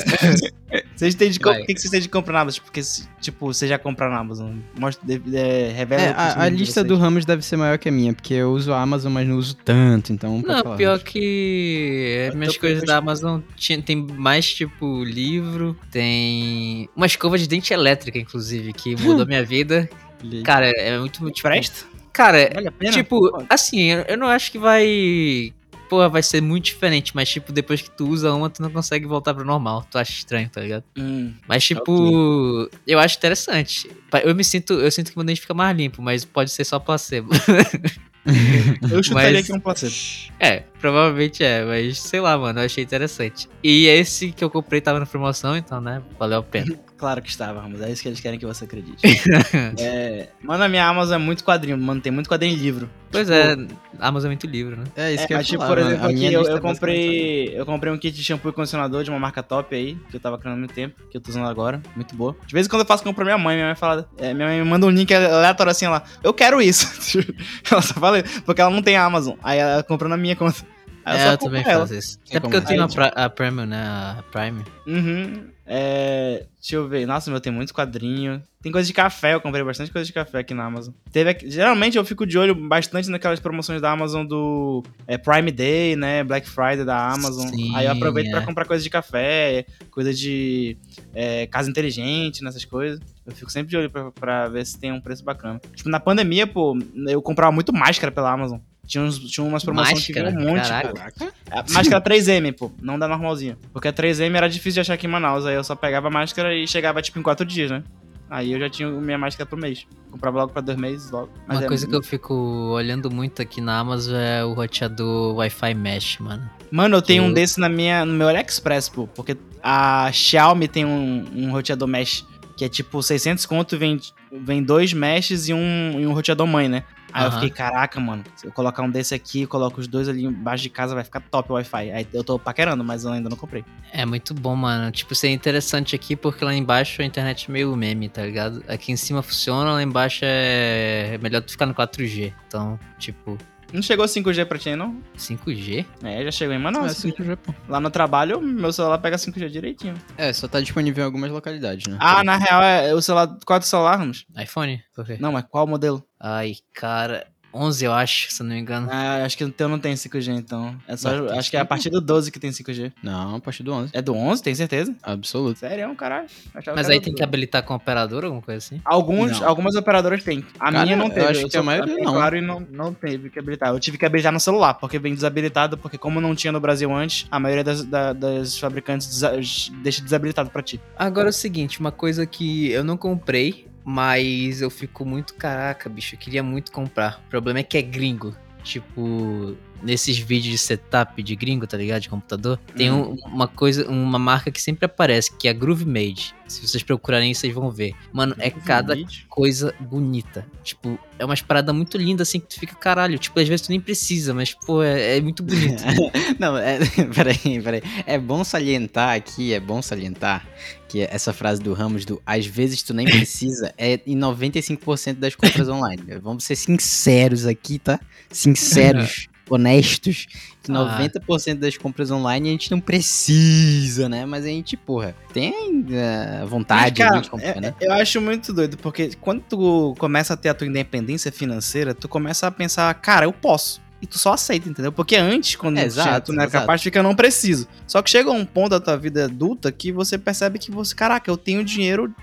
vocês têm de o que, que vocês têm de comprar na Amazon? Porque, tipo, você já compra na Amazon. Mostra, de, de, revela É, a, a lista do Ramos deve ser maior que a minha, porque eu uso a Amazon, mas não uso tanto, então. Não, falar, pior que minhas coisas da Amazon tinha- tem mais, tipo, livro, tem uma escova de dente elétrica, inclusive, que mudou minha vida. [LAUGHS] Cara, é muito, Te tipo... presta? Cara, Vale tipo, assim, eu não acho que vai... Pô, vai ser muito diferente, mas, tipo, depois que tu usa uma, tu não consegue voltar pro normal. Tu acha estranho, tá ligado? Hum, Mas, tipo, eu acho interessante. Eu me sinto, eu sinto que meu dente fica mais limpo, mas pode ser só placebo. [LAUGHS] eu chutaria Mas- que é um placebo. É, provavelmente é, mas sei lá, mano, eu achei interessante. E esse que eu comprei tava na promoção, então, né, valeu a pena. [LAUGHS] Claro que estava, Ramos. É isso que eles querem que você acredite. [LAUGHS] é, mano, a minha Amazon é muito quadrinho, mano. Tem muito quadrinho em livro. Pois é, a Amazon é muito livre, né? É isso É, que eu mas, tipo, falar, por exemplo, A aqui minha eu, eu é comprei. Eu comprei um kit de shampoo e condicionador de uma marca top aí, que eu tava criando há muito tempo, que eu tô usando agora. Muito boa. De vez em quando eu faço compra pra minha mãe, minha mãe fala. é, minha mãe me manda um link aleatório assim lá. Eu quero isso. [LAUGHS] ela só fala, porque ela não tem Amazon. Aí ela comprou na minha conta. Aí é, eu também ela. faço isso. Até porque eu tenho a, pra, a Premium, né, a Prime. Uhum. É, deixa eu ver. Nossa, meu, tem muito quadrinho. Tem coisa de café, eu comprei bastante coisa de café aqui na Amazon. Teve geralmente eu fico de olho bastante naquelas promoções da Amazon do é, Prime Day, né? Black Friday da Amazon. Sim, Aí eu aproveito pra é. comprar coisa de café, coisa de é, casa inteligente, nessas coisas. Eu fico sempre de olho pra, pra ver se tem um preço bacana. Tipo, na pandemia, pô, eu comprava muito máscara pela Amazon. Tinha, uns, tinha umas promoções que vinham um monte, Caraca. pô. A máscara 3M, pô, não da normalzinha. Porque a 3M era difícil de achar aqui em Manaus. Aí eu só pegava a máscara e chegava, tipo, em quatro dias, né? Aí eu já tinha minha máscara pro mês. Comprava logo pra dois meses, logo. Mas Uma é- coisa que eu fico olhando muito aqui na Amazon é o roteador Wi-Fi Mesh, mano. Mano, eu tenho um desse na minha, no meu AliExpress, pô. Porque a Xiaomi tem um, um roteador mesh. Que é tipo 600 conto, vem, vem dois meshes e um, e um roteador mãe, né? Aí eu Aham. fiquei, caraca, mano, se eu colocar um desse aqui, coloco os dois ali embaixo de casa, vai ficar top o Wi-Fi. Aí eu tô paquerando, mas eu ainda não comprei. É muito bom, mano. Tipo, isso é interessante aqui porque lá embaixo a internet é meio meme, tá ligado? Aqui em cima funciona, lá embaixo é é melhor tu ficar no 4G. Então, tipo, Não chegou 5G pra ti, não? 5G? É, já chegou em É, Manaus. 5G, pô. Lá no trabalho, meu celular pega 5G direitinho. É, só tá disponível em algumas localidades, né? Ah, na real, é o celular. Qual é o celular, Ramos? iPhone? Por quê? Não, mas qual modelo? Ai, cara. 11, eu acho, se eu não me engano. Ah, acho que o teu não tem 5G, então. É só, acho que é a partir do 12 que tem 5G. Não, a partir do 11. É do 11, tem certeza? Absoluto. Sério, é um caralho. Achava Mas aí tem que 12. habilitar com operador, alguma coisa assim? Alguns, Não. algumas operadoras têm. A Cara, minha não eu teve. acho que a maioria não. Claro, e não, não teve que habilitar. Eu tive que habilitar no celular, porque vem desabilitado, porque como não tinha no Brasil antes, a maioria das, da- das fabricantes desa- deixa desabilitado pra ti. Agora é o seguinte, uma coisa que eu não comprei, mas eu fico muito, caraca, bicho, eu queria muito comprar. O problema é que é gringo. tipo, nesses vídeos de setup de gringo, tá ligado? De computador, tem um- uma coisa, uma marca que sempre aparece, que é a Groove Made. Se vocês procurarem, vocês vão ver. Mano, é cada coisa bonita. Tipo, é umas paradas muito lindas assim que tu fica, caralho. Tipo, às vezes tu nem precisa, mas, pô, é, é muito bonito. [LAUGHS] Não, é, [LAUGHS] peraí, peraí. É bom salientar aqui, é bom salientar que essa frase do Ramos do às vezes tu nem precisa é em 95% das compras [LAUGHS] online. Vamos ser sinceros aqui, tá? Sinceros, honestos. Que Ah. 90% das compras online a gente não precisa, né? Mas a gente, porra, tem eh, vontade Mas, cara, de comprar, é- né? Eu acho muito doido, porque quando tu começa a ter a tua independência financeira, tu começa a pensar, cara, eu posso. E tu só aceita, entendeu? Porque antes, quando É, exato, tu não era exato. capaz, fica, eu não preciso. Só que chega um ponto da tua vida adulta que você percebe que você, caraca, eu tenho dinheiro,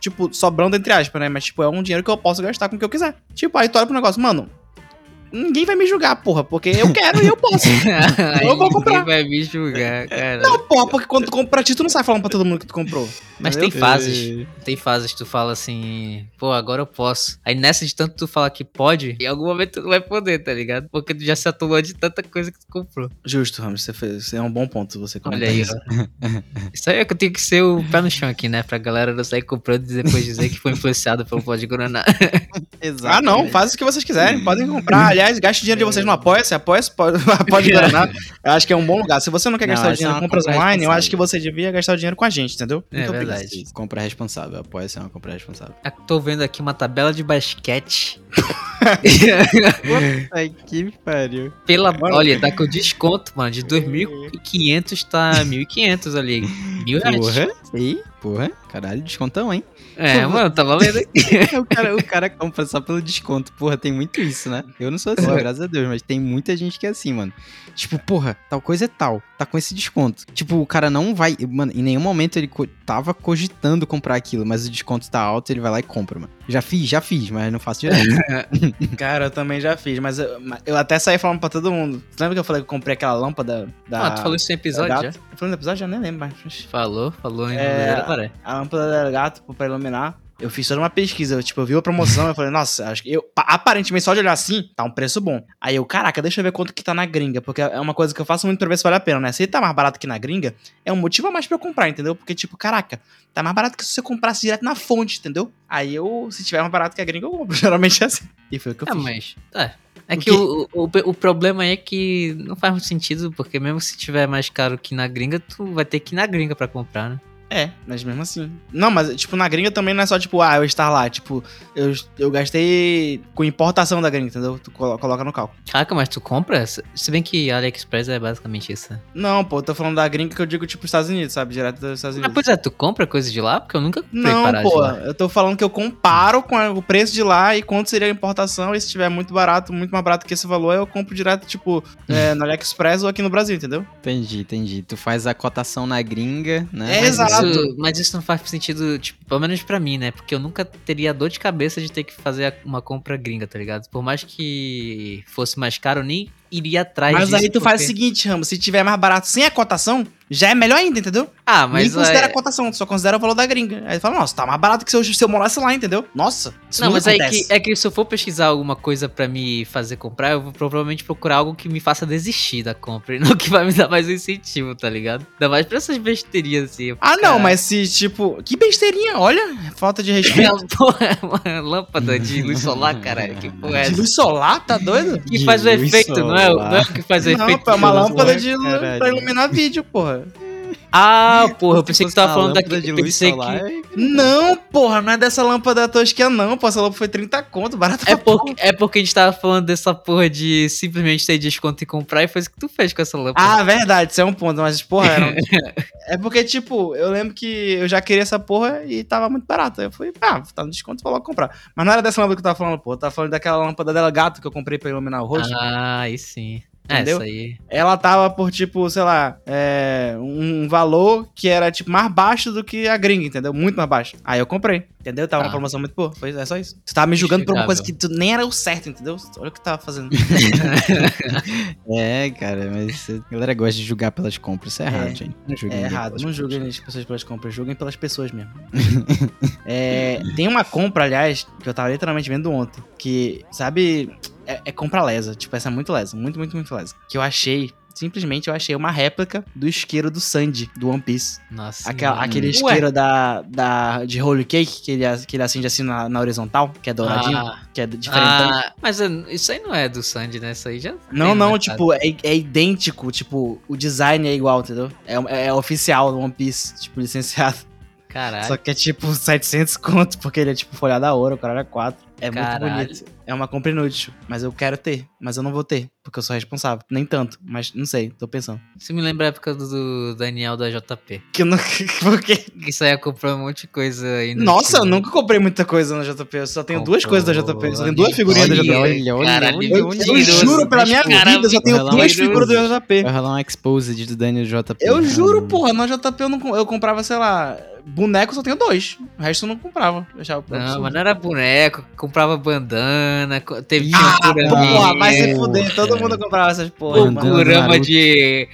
tipo, sobrando entre aspas, né? Mas, tipo, é um dinheiro que eu posso gastar com o que eu quiser. Tipo, aí tu olha pro negócio, mano, ninguém vai me julgar, porra, porque eu quero e eu posso. [LAUGHS] Eu vou comprar. Ninguém vai me julgar, cara. não, porra, porque quando tu compra pra ti, tu não sai falando pra todo mundo que tu comprou. Mas entendeu? tem fases. Tem fases que tu fala assim, pô, agora eu posso. Aí nessa de tanto tu falar que pode, em algum momento tu não vai poder, tá ligado? Porque tu já se atolou de tanta coisa que tu comprou. Justo, Ramos, você fez. Você é um bom ponto você comentar Olha aí, isso. Isso aí é que eu tenho que ser o pé no chão aqui, né? Pra galera não sair comprando e depois dizer que foi influenciado pelo pó de Guaraná. Exato. [LAUGHS] Ah, não, faz o que vocês quiserem, podem comprar. [LAUGHS] Aliás, gaste dinheiro de vocês no Apoia-se, Apoia-se, pode, [LAUGHS] pode Guaraná. Eu acho que é um bom lugar. Se você não quer Não, gastar é dinheiro em compras compra online, eu acho que você devia gastar o dinheiro com a gente, entendeu? É verdade. Compra responsável, apoia ser uma compra responsável. Eu Tô vendo aqui uma tabela de basquete. [LAUGHS] Ai, que pariu. Pela, Mano. olha, tá com desconto, mano. De 2.500 tá 1.500 ali. Mil reais. Porra. Ih, porra. Caralho, descontão, hein? É, mano, tá valendo aqui. [LAUGHS] o, cara, o cara compra só pelo desconto. Porra, tem muito isso, né? Eu não sou assim, Porra. graças a Deus, mas tem muita gente que é assim, mano. Tipo, porra, tal coisa é tal. Tá com esse desconto. Tipo, o cara não vai. Mano, em nenhum momento ele co- tava cogitando comprar aquilo, mas o desconto tá alto, ele vai lá e compra, mano. Já fiz, já fiz, mas não faço direto. [LAUGHS] [LAUGHS] Cara, eu também já fiz, mas eu, eu até saí falando pra todo mundo. Você lembra que eu falei que eu comprei aquela lâmpada da. Ah, tu falou isso em episódio já? falei no episódio? Eu nem lembro mais. Falou, falou em É. Maré. a lâmpada da gato tipo, pra iluminar. Eu fiz toda uma pesquisa, eu, tipo, eu vi a promoção, eu falei, nossa, acho que eu, pa- aparentemente só de olhar assim, tá um preço bom. Aí eu, caraca, deixa eu ver quanto que tá na gringa, porque é uma coisa que eu faço muito pra ver se vale a pena, né? Se ele tá mais barato que na gringa, é um motivo a mais pra eu comprar, entendeu? Porque, tipo, caraca, tá mais barato que se você comprasse direto na fonte, entendeu? Aí eu, se tiver mais barato que a gringa, eu compro. [LAUGHS] Geralmente é assim. E foi o que eu Ah, fiz. mas. É. É que o, o, o problema é que não faz muito sentido, porque mesmo se tiver mais caro que na gringa, tu vai ter que ir na gringa pra comprar, né? É, mas mesmo assim. Não, mas, tipo, na gringa também não é só, tipo, ah, eu estar lá. Tipo, eu, eu gastei com importação da gringa, entendeu? Tu colo- coloca no cálculo. Caraca, mas tu compra? Se bem que AliExpress é basicamente isso. Não, pô, eu tô falando da gringa que eu digo, tipo, Estados Unidos, sabe? Direto dos Estados Ah, Unidos. pois é, tu compra coisa de lá? Porque eu nunca comprei Não, pô, eu tô falando que eu comparo com o preço de lá e quanto seria a importação. E se tiver muito barato, muito mais barato que esse valor, eu compro direto, tipo, [LAUGHS] é, no AliExpress ou aqui no Brasil, entendeu? entendi, entendi. Tu faz a cotação na gringa, né? É, exato. Isso, mas isso não faz sentido, tipo, pelo menos pra mim, né? Porque eu nunca teria dor de cabeça de ter que fazer uma compra gringa, tá ligado? Por mais que fosse mais caro, nem iria atrás Mas disso. aí tu faz o porque- seguinte, Ramos, se tiver mais barato sem a cotação, já é melhor ainda, entendeu? Ah, Nem mas. considera é- a cotação, tu só considera o valor da gringa. Aí tu fala, nossa, tá mais barato que se eu, se eu morasse lá, entendeu? Nossa, isso Não, mas aí acontece. que, é que se eu for pesquisar alguma coisa pra me fazer comprar, eu vou provavelmente procurar algo que me faça desistir da compra [LAUGHS] e não que vai me dar mais um incentivo, tá ligado? Ainda mais pra essas besteirinhas assim. Ah, não, mas se, tipo, que besteirinha, olha, falta de [LAUGHS] respeito. Porra, é uma lâmpada de luz solar, caralho. Que porra é de essa? luz solar, tá doido? Que De faz o efeito, não é, solar. não é o que faz Não, efeito. pô, é uma lâmpada de caralho. pra iluminar vídeo, porra. Ah, porra, eu pensei que você tava falando daquele. de luz solar, que. Não, porra, não é dessa lâmpada tosquinha, não, pô. Essa lâmpada foi 30 conto, barato É porque, é porque a gente tava falando dessa porra de simplesmente ter desconto e comprar e foi isso que tu fez com essa lâmpada. Ah, verdade, isso é um ponto, mas, porra, era... [LAUGHS] é porque, tipo, eu lembro que eu já queria essa porra e tava muito barato. Aí eu falei, ah, tá no desconto, vou logo comprar. Mas não era dessa lâmpada que eu tava falando, pô. Eu tava falando daquela lâmpada dela gato que eu comprei pra iluminar o rosto. Ah, aí sim. É, Entendeu? essa aí. Ela tava por, tipo, sei lá, é, um valor que era, tipo, mais baixo do que a gringa, entendeu? Muito mais baixo. Aí eu comprei, entendeu? Tava Ah. uma promoção muito boa. Foi, é só isso. Tu tava me julgando por uma coisa que tu nem era o certo, entendeu? Olha o que tu tava fazendo. [LAUGHS] [LAUGHS] É, cara, mas a galera gosta de julgar pelas compras. Isso é errado, É. gente. Não julguem É errado, não julguem as pessoas pelas compras, julguem pelas pessoas mesmo. [LAUGHS] É, tem uma compra, aliás, que eu tava literalmente vendo ontem, que, sabe, é, é compra lesa. Tipo, essa é muito lesa. Muito, muito, muito lesa. Que eu achei. Simplesmente eu achei uma réplica do isqueiro do Sandy, do One Piece. Nossa. Aquela- aquele isqueiro da, da, de Holy Cake, que ele, que ele acende assim na, na horizontal, que é douradinho, Ah, que é diferente. ah, mas é, isso aí não é do Sandy, né? Isso aí já. Não, não, no tipo, é, é idêntico, tipo, o design é igual, entendeu? É, é oficial do One Piece, tipo, licenciado. Caralho. Só que é tipo 700 conto, porque ele é tipo folhado a ouro, o cara é 4. É Caralho. muito bonito. É uma compra inútil, mas eu quero ter, mas eu não vou ter, porque eu sou responsável. Nem tanto, mas não sei, tô pensando. Isso me lembra a época do, Daniel da JP. Que eu não. [LAUGHS] Porque. Isso aí comprou um monte de coisa aí no Nossa, eu estilo. nunca comprei muita coisa na JP. Eu só tenho duas Comprou coisas da JP. Eu só tenho duas figurinhas da olha, JP. olha, olha, Caralho, olha, Eu, eu mentiroso, juro pela minha cara, vida, eu só tenho duas figuras do JP. Vai rolar um exposed do Daniel JP. Eu juro, Ah, porra, na JP eu, não, eu comprava, sei lá, boneco eu só tenho dois. O resto eu não comprava. Eu achava Não, mas não era boneco, comprava bandana, teve Ah, um porra, vai se fuder. Todo mundo comprava essas porra. um mano. Kurama de.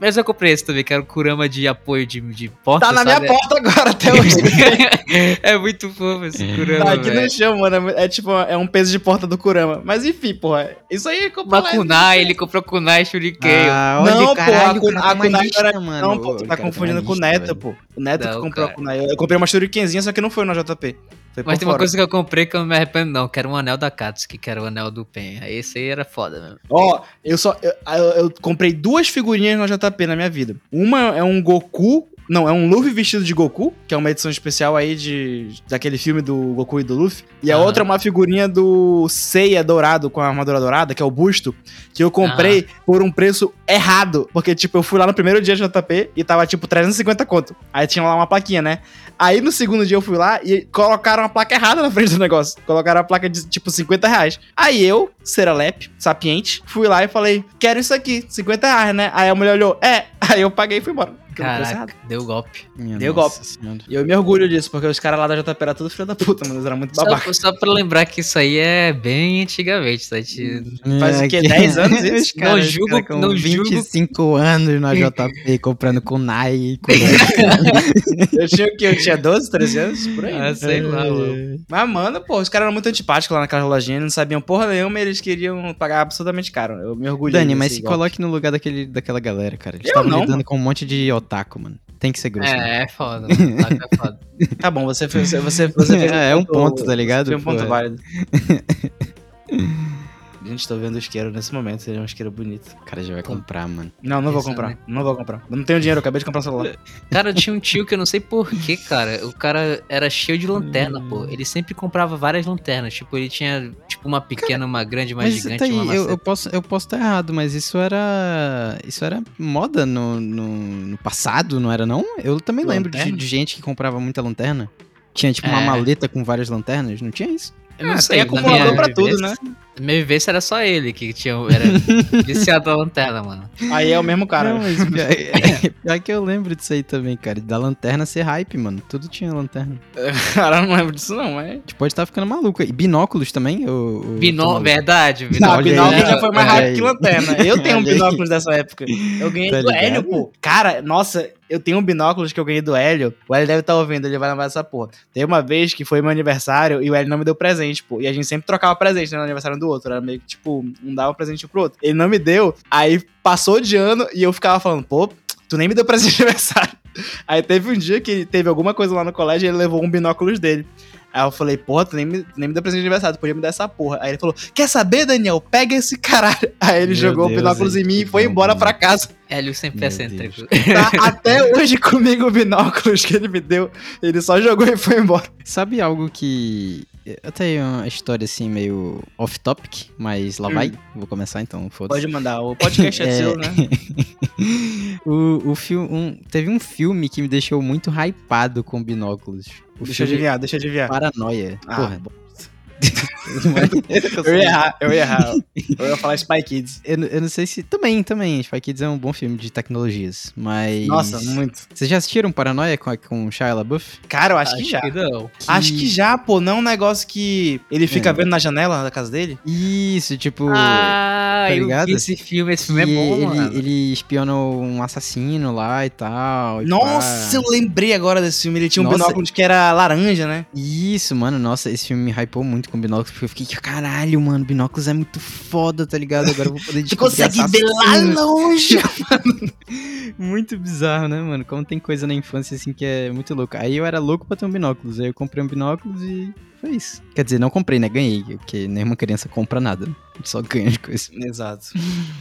Mas eu comprei esse também, que era o Kurama de apoio de, de porta. Tá na minha sabe? porta agora até hoje. [LAUGHS] é muito fofo esse Kurama. Tá aqui no velho. chão, mano. É tipo, é um peso de porta do Kurama. Mas enfim, porra. Isso aí é comprar. Uma kunai, ele comprou kunai Shuriken. Ah, olha, Não, pô, caralho, a o cara a Kunai lista, era- mano. Não, pô, tu o tá tem confundindo com o Neto, velho. pô. O Neto Não, que comprou cara. a Kunai. Eu comprei uma Shurikenzinha, só que não foi na JP. Foi Mas tem uma fora. coisa que eu comprei que eu não me arrependo, não, que era um anel da Katsuki, que era o anel do Pen. Aí Esse aí era foda mesmo. Ó, eu só. Eu, eu- eu comprei duas figurinhas na JP na minha vida. Uma é um Goku. Não, é um Luffy vestido de Goku, que é uma edição especial aí de daquele filme do Goku e do Luffy. E a Aham. outra é uma figurinha do Seiya dourado com a armadura dourada, que é o busto, que eu comprei por um preço errado. Porque, tipo, eu fui lá no primeiro dia de JP e tava, tipo, 350 conto. Aí tinha lá uma plaquinha, né? Aí no segundo dia eu fui lá e colocaram a placa errada na frente do negócio. Colocaram a placa de, tipo, 50 reais. Aí eu, Seralep, sapiente, fui lá e falei, quero isso aqui, 50 reais, né? Aí a mulher olhou, é. [LAUGHS] Aí eu paguei e fui embora. Caraca, deu golpe. Minha Deu golpe. senhora. E eu me orgulho disso, porque os caras lá da JP eram tudo filho da puta, mano. Eles eram muito babaca. Só, só pra lembrar que isso aí é bem antigamente, tá? Gente, Faz o quê? que- 10 [LAUGHS] anos isso? Os caras, Não julgo- cara com não julgo- 25 anos na JP [LAUGHS] comprando Kunai e [LAUGHS] Eu tinha o quê? Eu tinha 12, 13 anos? Por aí. Ah, né? sei lá, mano. Mas, mano, pô, os caras eram muito antipáticos lá naquela lojinha, não sabiam porra nenhuma e eles queriam pagar absolutamente caro. Eu me orgulho Dani, mas se coloque no lugar daquele, daquela galera, cara. Eles Eu estavam não, lidando com um monte de otaku, mano. Tem que ser grosso. mano. É, é foda. mano. [LAUGHS] Taco é foda. Tá bom, você fez. Você, você, você [LAUGHS] fez É, é um ponto, tá ligado? Foi um ponto Pô. válido. [LAUGHS] Gente, tô vendo o isqueiro nesse momento, seria um isqueiro bonito. O cara já vai comprar, mano. Não, não vou comprar. né? Não vou comprar. Eu não tenho dinheiro, eu acabei de comprar um celular. [LAUGHS] Cara, tinha um tio que eu não sei porquê, cara. O cara era cheio de lanterna, pô. Ele sempre comprava várias lanternas. Tipo, ele tinha, tipo, uma pequena, uma grande, uma Mas gigante, tá aí, uma eu, eu posso eu posso estar errado, mas isso era isso era moda no, no, no passado, não era não? Eu também lembro de, Lanterna? de gente que comprava muita lanterna. Tinha tipo uma É. maleta com várias lanternas, não tinha isso? Eu não Ah, sei, tem acumulador pra tudo, né? Minha vivência era só ele que tinha, era [LAUGHS] viciado na lanterna, mano. Aí é o mesmo cara. Não, mas [LAUGHS] pior, [LAUGHS] pior que eu lembro disso aí também, cara. Da lanterna ser hype, mano. Tudo tinha lanterna. Cara, eu não lembro disso, não, mas. A gente pode estar ficando maluco. E binóculos também? O, o- Binó, verdade, Não, binóculo. binóculo aí, já foi mais aí. que lanterna. Eu tenho um binóculos dessa época. Eu ganhei Tá do? Hélio, pô. Cara, nossa, eu tenho um binóculos que eu ganhei do Hélio. O Hélio deve estar ouvindo, ele vai lembrar dessa porra. Teve uma vez que foi meu aniversário e o Hélio não me deu presente, pô. E a gente sempre trocava presente né, no aniversário do outro. Era meio que, tipo, um dava um presente pro outro. Ele não me deu, aí passou de ano e eu ficava falando, pô, tu nem me deu presente de [LAUGHS] aniversário. Aí teve um dia que teve alguma coisa lá no colégio e ele levou um binóculos dele. Aí eu falei, porra, tu nem me, nem me deu presente de aniversário, tu podia me dar essa porra. Aí ele falou, quer saber, Daniel? Pega esse caralho. [LAUGHS] Aí ele Meu jogou o Deus, binóculos em mim e foi embora pra casa. Hélio sempre é excêntrico. [LAUGHS] Tá até hoje comigo o binóculos que ele me deu. Ele só jogou e foi embora. Sabe algo que. Eu tenho uma história assim meio off-topic, mas lá Hum. vai. Vou começar então, foda-se. Pode mandar, o podcast é, [LAUGHS] É. seu, né? [LAUGHS] o o filme, um, teve um filme que me deixou muito hypado com binóculos. O Deixa eu adivinhar, deixa eu adivinhar. Paranoia. Ah, Porra. bom. Eu ia errar, eu ia errar. Eu ia falar Spy Kids. Eu, não- eu não sei se. Também, também. Spy Kids é um bom filme de tecnologias. Mas. Nossa, muito. Vocês já assistiram Paranoia com, com o Shia LaBeouf? Cara, eu acho, que já. não. Acho que já, pô. Não é um negócio que ele fica É. vendo na janela da casa dele? Isso, tipo. Ah, tá eu ligado? vi esse filme, esse filme é que bom, ele, mano. ele espiona um assassino lá e tal. e Nossa, pá. eu lembrei agora desse filme. Ele tinha um Nossa. binóculo que era laranja, né? Isso, mano, nossa, esse filme me hypou muito, com binóculos, porque eu fiquei, caralho, mano, binóculos é muito foda, tá ligado? Agora eu vou poder [LAUGHS] Tu descobrir consegue ver lá longe. [LAUGHS] Muito bizarro, né, mano? Como tem coisa na infância assim que é muito louco. Aí eu era louco pra ter um binóculos. Aí eu comprei um binóculos e foi isso. Quer dizer, não comprei, né? Ganhei, porque nenhuma criança compra nada. Só ganha as coisas. Exato.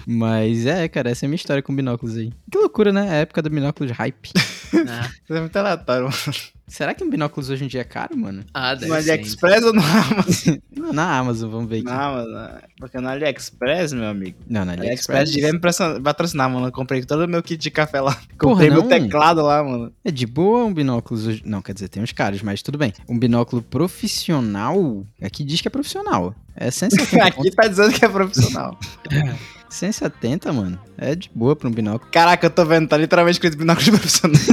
Mas é, cara, essa é a minha história com binóculos aí. Que loucura, né? A época do binóculos hype. [LAUGHS] Ah, Isso é muito aleatório, mano. Será que um binóculos hoje em dia é caro, mano? ah deve No ser. AliExpress ou no Amazon? Não, [LAUGHS] na Amazon, vamos ver aqui. Não, mano. Porque no AliExpress, meu amigo. Não, na AliExpress AliExpress. devia me patrocinar- mano. Eu comprei todo o meu kit de café lá. Porra, Comprei meu teclado lá, mano. É de boa um binóculos hoje. Não, quer dizer, tem uns caros, mas tudo bem. Um binóculo profissional. Aqui diz que é profissional. É 170. [LAUGHS] Aqui tá dizendo que é profissional. [LAUGHS] 170, mano. É de boa pra um binóculo. Caraca, eu tô vendo, tá literalmente escrito binóculos profissional. [LAUGHS]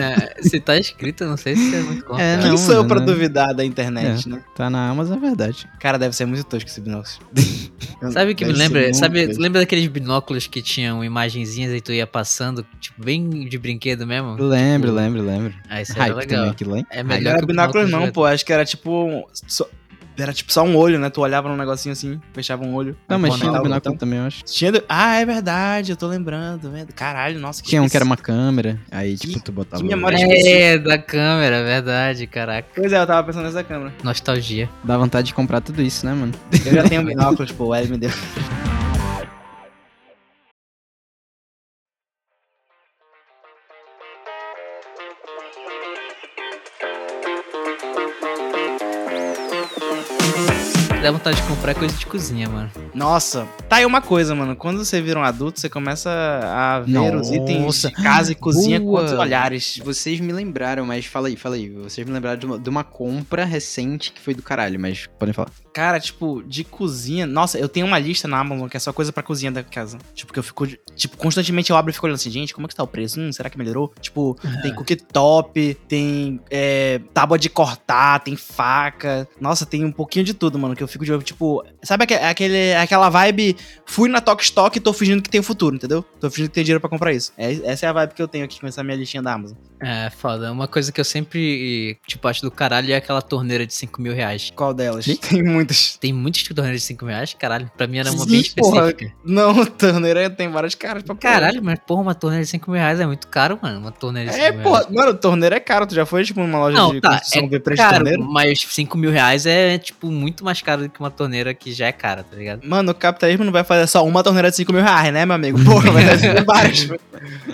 É, se tá escrito, eu não sei se é muito confiável. É, Quem não, sou eu pra mano. duvidar da internet, né? Tá na Amazon, é verdade. Cara, deve ser muito tosco esse binóculos. Sabe o que me Deve ser lembra? Sabe, lembra daqueles binóculos que tinham imagenzinhas e tu ia passando, tipo, bem de brinquedo mesmo? Lembro, lembro, lembro. Ah, isso era Hype legal. também? É Não melhor era que o binóculos não, de pô. Acho que era tipo... um- Era tipo só um olho, né? Tu olhava num negocinho assim, fechava um olho. Não, mas tinha do binóculo botão. também, eu acho. Tinha do... Ah, é verdade, eu tô lembrando. vendo? Caralho, nossa, que Tinha um que era uma câmera, aí, Que- tipo, tu botava... que memória- É, da câmera, verdade, caraca. Pois é, eu tava pensando nessa câmera. Nostalgia. Dá vontade de comprar tudo isso, né, mano? Eu já tenho [LAUGHS] binóculos, pô, o L me deu. Dá vontade de comprar coisa de cozinha, mano. Nossa, tá aí uma coisa, mano. Quando você vira um adulto, você começa a ver os itens Nossa. de casa e cozinha com Boa. outros olhares. Vocês me lembraram, mas fala aí, fala aí. Vocês me lembraram de uma, de uma compra recente que foi do caralho, mas podem falar. Cara, tipo, de cozinha. Nossa, eu tenho uma lista na Amazon que é só coisa pra cozinha da casa. Tipo, que eu fico. Tipo, constantemente eu abro e fico olhando assim, gente, como é que tá o preço? Hum, será que melhorou? Tipo, tem cooktop, tem é, tábua de cortar, tem faca. Nossa, tem um pouquinho de tudo, mano. Que eu fico de olho. Tipo, sabe aque- aquele, aquela vibe? Fui na Tok Stock e tô fingindo que tem futuro, entendeu? Tô fingindo que tem dinheiro pra comprar isso. É- essa é a vibe que eu tenho aqui com essa minha listinha da Amazon. É, foda. Uma coisa que eu sempre, tipo, acho do caralho é aquela torneira de 5 mil reais. Qual delas? Tem muitas. Tem muitas torneiras de 5 mil reais, caralho. Pra mim era uma Sim, bem porra. específica. Não, torneira tem várias caras pra. Caralho, mas porra, uma torneira de 5 mil reais é muito caro, mano. Uma torneira de 5 É, mil pô, reais. mano, torneira é caro. Tu já foi, tipo, numa loja Não, de tá, construção é ver preço de Caro, torneira? mas 5 mil reais é, tipo, muito mais caro do que uma torneira que já é cara, tá ligado? Mano, o capitalismo não vai fazer só uma torneira de 5 mil reais, né, meu amigo? Porra, vai fazer [LAUGHS] várias.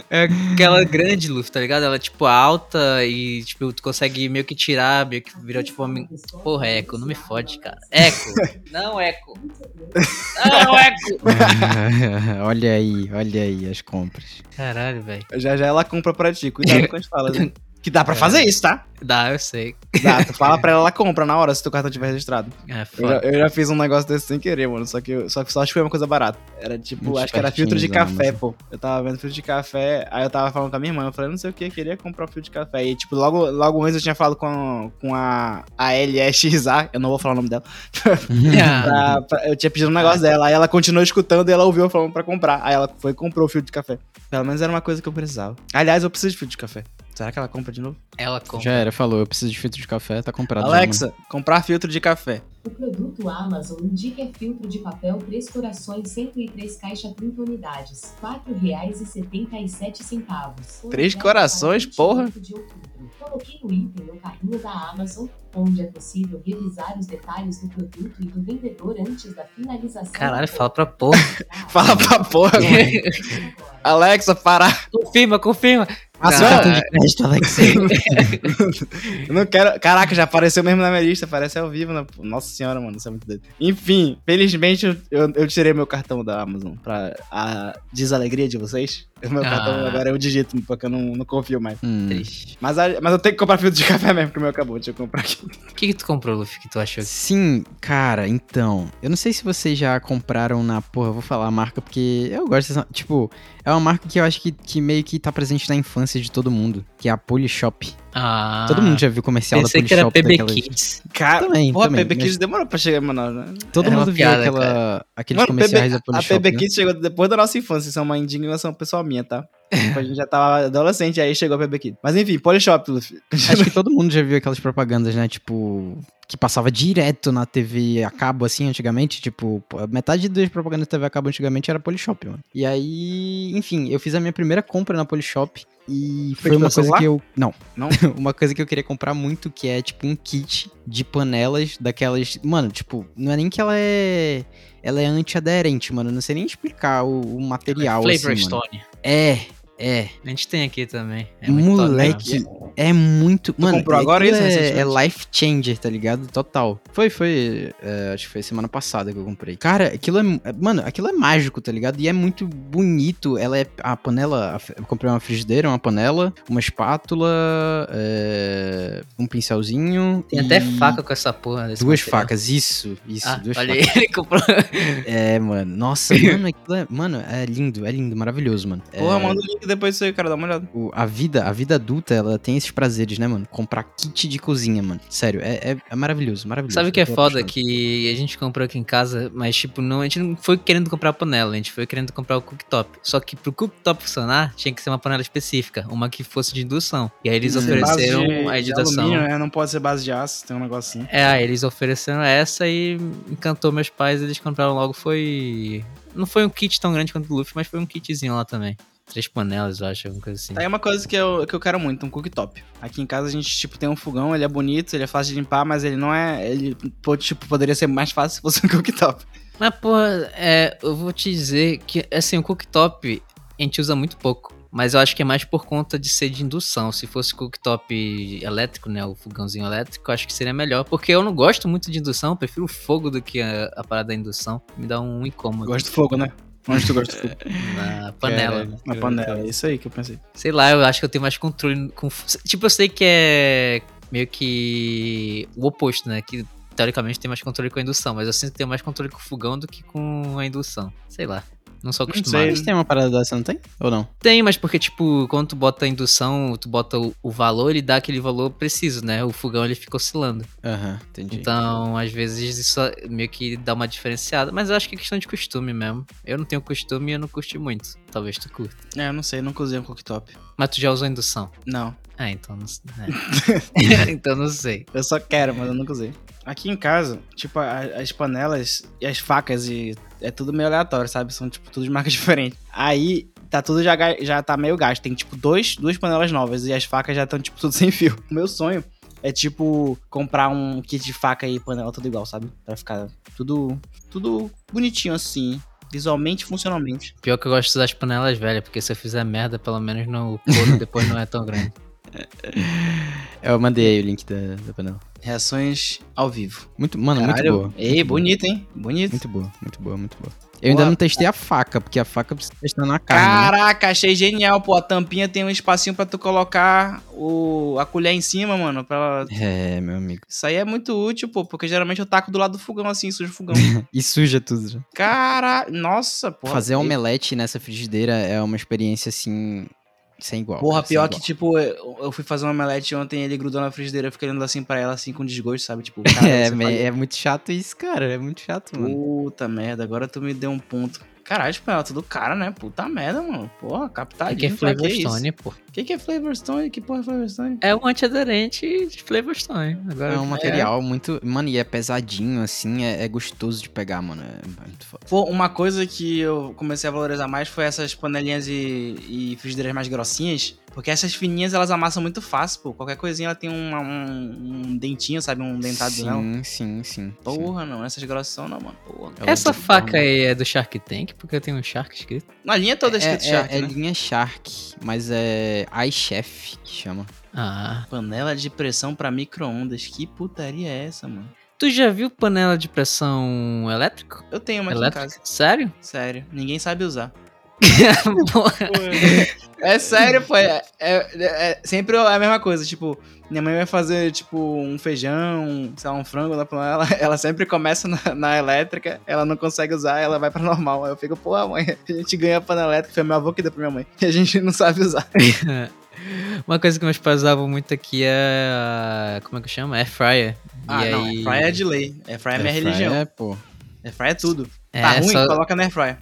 É aquela grande luz, tá ligado? Ela é, tipo, alta e, tipo, tu consegue meio que tirar, meio que virou, tipo, uma... Porra, Eco, não me fode, cara. Eco! Não, Eco! Não, Eco! [LAUGHS] olha aí, olha aí as compras. Caralho, velho. já já ela compra pra ti. Cuidado quando a gente fala. Né? Que dá pra fazer isso, tá? Dá, eu sei. Dá, tu fala pra ela, ela compra na hora se teu cartão tiver registrado. É Eu já, foda. eu já fiz um negócio desse sem querer, mano. Só que, eu- só que só acho que foi uma coisa barata. Era tipo, Muito acho que era filtro de espertinhos, café, pô. Eu tava vendo filtro de café, aí eu tava falando com a minha irmã, eu falei, não sei o que, queria comprar um filtro de café. E, tipo, logo, logo antes eu tinha falado com, com a, a LSXA, eu não vou falar o nome dela, [LAUGHS] Ah, [LAUGHS] pra- pra- eu tinha pedido um negócio dela, aí ela continuou escutando e ela ouviu eu falando pra comprar. Aí ela foi e comprou o filtro de café. Pelo menos era uma coisa que eu precisava. Aliás, eu preciso de filtro de café. Será que ela compra de novo? Ela compra. Já era, falou, eu preciso de filtro de café, tá comprado. já, Alexa, comprar filtro de café. O produto Amazon indica filtro de papel Três Corações 103 caixa 30 unidades, R$ 4,77. Três corações, porra. Coloquei o item no carrinho da Amazon, onde é possível revisar os detalhes do produto e do vendedor antes da finalização. Caralho, fala pra porra. Fala pra porra, mano. Alexa, parar. confirma, confirma. Nossa, Não, Cartão de crédito, Alexa. [LAUGHS] Eu não quero. Caraca, já apareceu mesmo na minha lista, aparece ao vivo. Na... Nossa senhora, mano, isso é muito doido. Enfim, felizmente eu, eu, eu tirei meu cartão da Amazon pra a desalegria de vocês. O meu Ah. cartão agora eu digito, porque eu não, não confio mais. Hum. Triste. Mas, mas eu tenho que comprar filtro de café mesmo, porque o meu acabou. Deixa eu comprar aqui. O que, que tu comprou, Luffy, que tu achou? Sim, cara, então. Eu não sei se vocês já compraram na. Porra, eu vou falar a marca porque eu gosto dessa. Tipo, é uma marca que eu acho que, que meio que tá presente na infância de todo mundo, que é a Polishop. Ah, Todo mundo já viu o comercial Pensei da que era Polishop. PB daquelas- Kids. Cara, Também, porra, também, a PB mas- Kids demorou pra chegar em Manaus, né? Todo uma mundo viu piada, aquela, aqueles Mano, comerciais PB da a Polishop. PB né? Kids chegou depois da nossa infância. Isso é uma indignação pessoal minha, tá? Tipo, a gente já tava adolescente, aí chegou a Kids. Mas enfim, Polishop, Luffy. Acho que todo mundo já viu aquelas propagandas, né? Tipo, que passava direto na TV a cabo, assim, antigamente. Tipo, metade das propagandas da TV a cabo antigamente era Polishop, mano. E aí, enfim, eu fiz a minha primeira compra na Polishop. E foi, Foi uma coisa celular? que eu. Não. Não? [LAUGHS] uma coisa que eu queria comprar muito, que é tipo um kit de panelas daquelas. Mano, tipo, não é nem que ela é. Ela é antiaderente, mano. eu Não sei nem explicar o, o material. Flavor assim, mano. Stone. É, é. A gente tem aqui também. É top, Moleque, né? é muito. mano, comprou agora isso, É, recentemente? é life changer, tá ligado? Total. Foi, foi. é, acho que foi semana passada que eu comprei. Cara, aquilo é. é- Mano, aquilo é mágico, tá ligado? E é muito bonito. Ela é. A panela. Eu comprei uma frigideira, uma panela, uma espátula, é, um pincelzinho. Tem até faca com essa porra. Desse Duas material. facas, isso, isso, Ah, duas olha facas. aí, [LAUGHS] ele comprou. É, mano. Nossa, mano, aquilo é. Mano, é lindo, é lindo, maravilhoso, mano. Porra, é, manda o link depois disso aí, cara, dá uma olhada. o- a vida, a vida adulta, ela tem esses prazeres, né, mano? Comprar kit de cozinha, mano. Sério, é, é, é maravilhoso, maravilhoso. Sabe o que é foda? Que a gente comprou aqui em casa, mas tipo, não, a gente não foi querendo comprar a panela, a gente foi querendo comprar o cooktop. Só que pro cooktop funcionar, tinha que ser uma panela específica, uma que fosse de indução. E aí eles base ofereceram de- a indução. alumínio, né? Não pode ser base de aço, tem um negócio assim. É, aí eles ofereceram essa e encantou meus pais, eles compraram logo, foi... Não foi um kit tão grande quanto o Luffy, mas foi um kitzinho lá também. Três panelas, eu acho, alguma coisa assim. Tá aí uma coisa que eu, que eu quero muito, um cooktop. Aqui em casa a gente, tipo, tem um fogão, ele é bonito, ele é fácil de limpar, mas ele não é... Ele, pô, tipo, poderia ser mais fácil se fosse um [LAUGHS] cooktop. Mas, porra, é, eu vou te dizer que, assim, o cooktop a gente usa muito pouco. Mas eu acho que é mais por conta de ser de indução. Se fosse cooktop elétrico, né? O fogãozinho elétrico, eu acho que seria melhor. Porque eu não gosto muito de indução, prefiro o fogo do que a, a parada da indução. Me dá um incômodo Gosto do fogo, né? Onde tu gosta do fogo? [LAUGHS] na panela. Na panela, é isso aí que eu pensei. Sei lá, eu acho que eu tenho mais controle com. Tipo, eu sei que é meio que o oposto, né? Que teoricamente tem mais controle com a indução, mas eu sinto que tenho mais controle com o fogão do que com a indução. Sei lá. Não sou Não acostumado. sei. Mas tem uma parada dessa, não tem? Ou não? Tem, mas porque, tipo, quando tu bota a indução, tu bota o, o valor, ele dá aquele valor preciso, né? O fogão ele fica oscilando. Aham, entendi. Então, às vezes, isso meio que dá uma diferenciada. Mas eu acho que é questão de costume mesmo. Eu não tenho costume e eu não curti muito. Talvez tu curta. É, eu não sei, nunca usei um cooktop. Mas tu já usou indução? Não, Ah, então não sei. É. [LAUGHS] [LAUGHS] então não sei. eu só quero, mas eu nunca usei. Aqui em casa, tipo, as panelas e as facas e é tudo meio aleatório, sabe? São, tipo, tudo de marcas [LAUGHS] diferentes. Aí, tá tudo já, já tá meio gasto. Tem, tipo, dois, duas panelas novas e as facas já estão, tipo, [LAUGHS] tudo sem fio. O meu sonho é, tipo, comprar um kit de faca e panela tudo igual, sabe? Pra ficar tudo, tudo bonitinho assim, visualmente e funcionalmente. Pior que eu gosto das panelas velhas, porque se eu fizer merda, pelo menos no couro [LAUGHS] depois não é tão grande. Eu mandei aí o link da, da panela. Reações ao vivo. Muito, mano, Caralho. muito boa. Ei, bonito, hein? Bonito. Muito boa, muito boa, muito boa. Eu ainda Boa. não testei a faca, porque a faca precisa testar na carne. né? Caraca, achei genial, pô. A tampinha tem um espacinho pra tu colocar o, a colher em cima, mano. Pra... É, meu amigo. Isso aí é muito útil, pô. Porque geralmente eu taco do lado do fogão assim, sujo o fogão. [LAUGHS] E suja tudo. já. Caralho, nossa, porra. Fazer omelete nessa frigideira é uma experiência, assim, sem igual. Porra, cara, sem pior que, igual. tipo, eu fui fazer um omelete ontem ele grudou na frigideira, eu fiquei olhando assim pra ela, assim, com desgosto, sabe? Tipo, [LAUGHS] cara, É, me- faz- é muito chato isso, cara. É muito chato, mano. Puta merda, agora tu me deu um ponto. Caralho, tipo, é tudo cara, né? Puta merda, mano. Porra, O captadinho. que é que isso? Stone, pô? O que, que é Flavor Stone? Que porra é Flavor Stone? É um antiaderente de Flavor Stone. Agora, É um material muito. Mano, e é pesadinho, assim, é, é gostoso de pegar, mano. É muito foda. Pô, uma coisa que eu comecei a valorizar mais foi essas panelinhas e, e frigideiras mais grossinhas. Porque essas fininhas, elas amassam muito fácil, pô. Qualquer coisinha, ela tem uma- um, um dentinho, sabe? Um dentado. Sim, sim, sim. sim. Porra, não. Essas grossas não, mano. Porra. Ela Essa é faca aí é do Shark Tank, porque tem um Shark escrito. Na linha toda escrito é, Shark, é, é né? linha Shark, mas é iChef que chama. Ah. Panela de pressão pra micro-ondas. Que putaria é essa, mano? Tu já viu panela de pressão elétrica? Eu tenho uma aqui em Elétrica? casa. Sério? Sério. Ninguém sabe usar. [LAUGHS] Porra. É sério, pô. É, é- é sempre a mesma coisa. Tipo, minha mãe vai fazer, tipo, um feijão, sei lá, um frango na panela. Ela sempre começa na, na elétrica, ela não consegue usar, ela vai pra normal. Aí eu fico, pô, mãe, a gente ganha a panela elétrica. Foi meu avô que deu pra minha mãe. E a gente não sabe usar. [LAUGHS] Uma coisa que meus pais usavam muito aqui é. Como é que chama? Air fryer. Ah, e não. aí... Airfryer é de lei. Airfryer é minha religião. É, pô. Airfryer é tudo. É, tá ruim? só- Coloca na airfryer.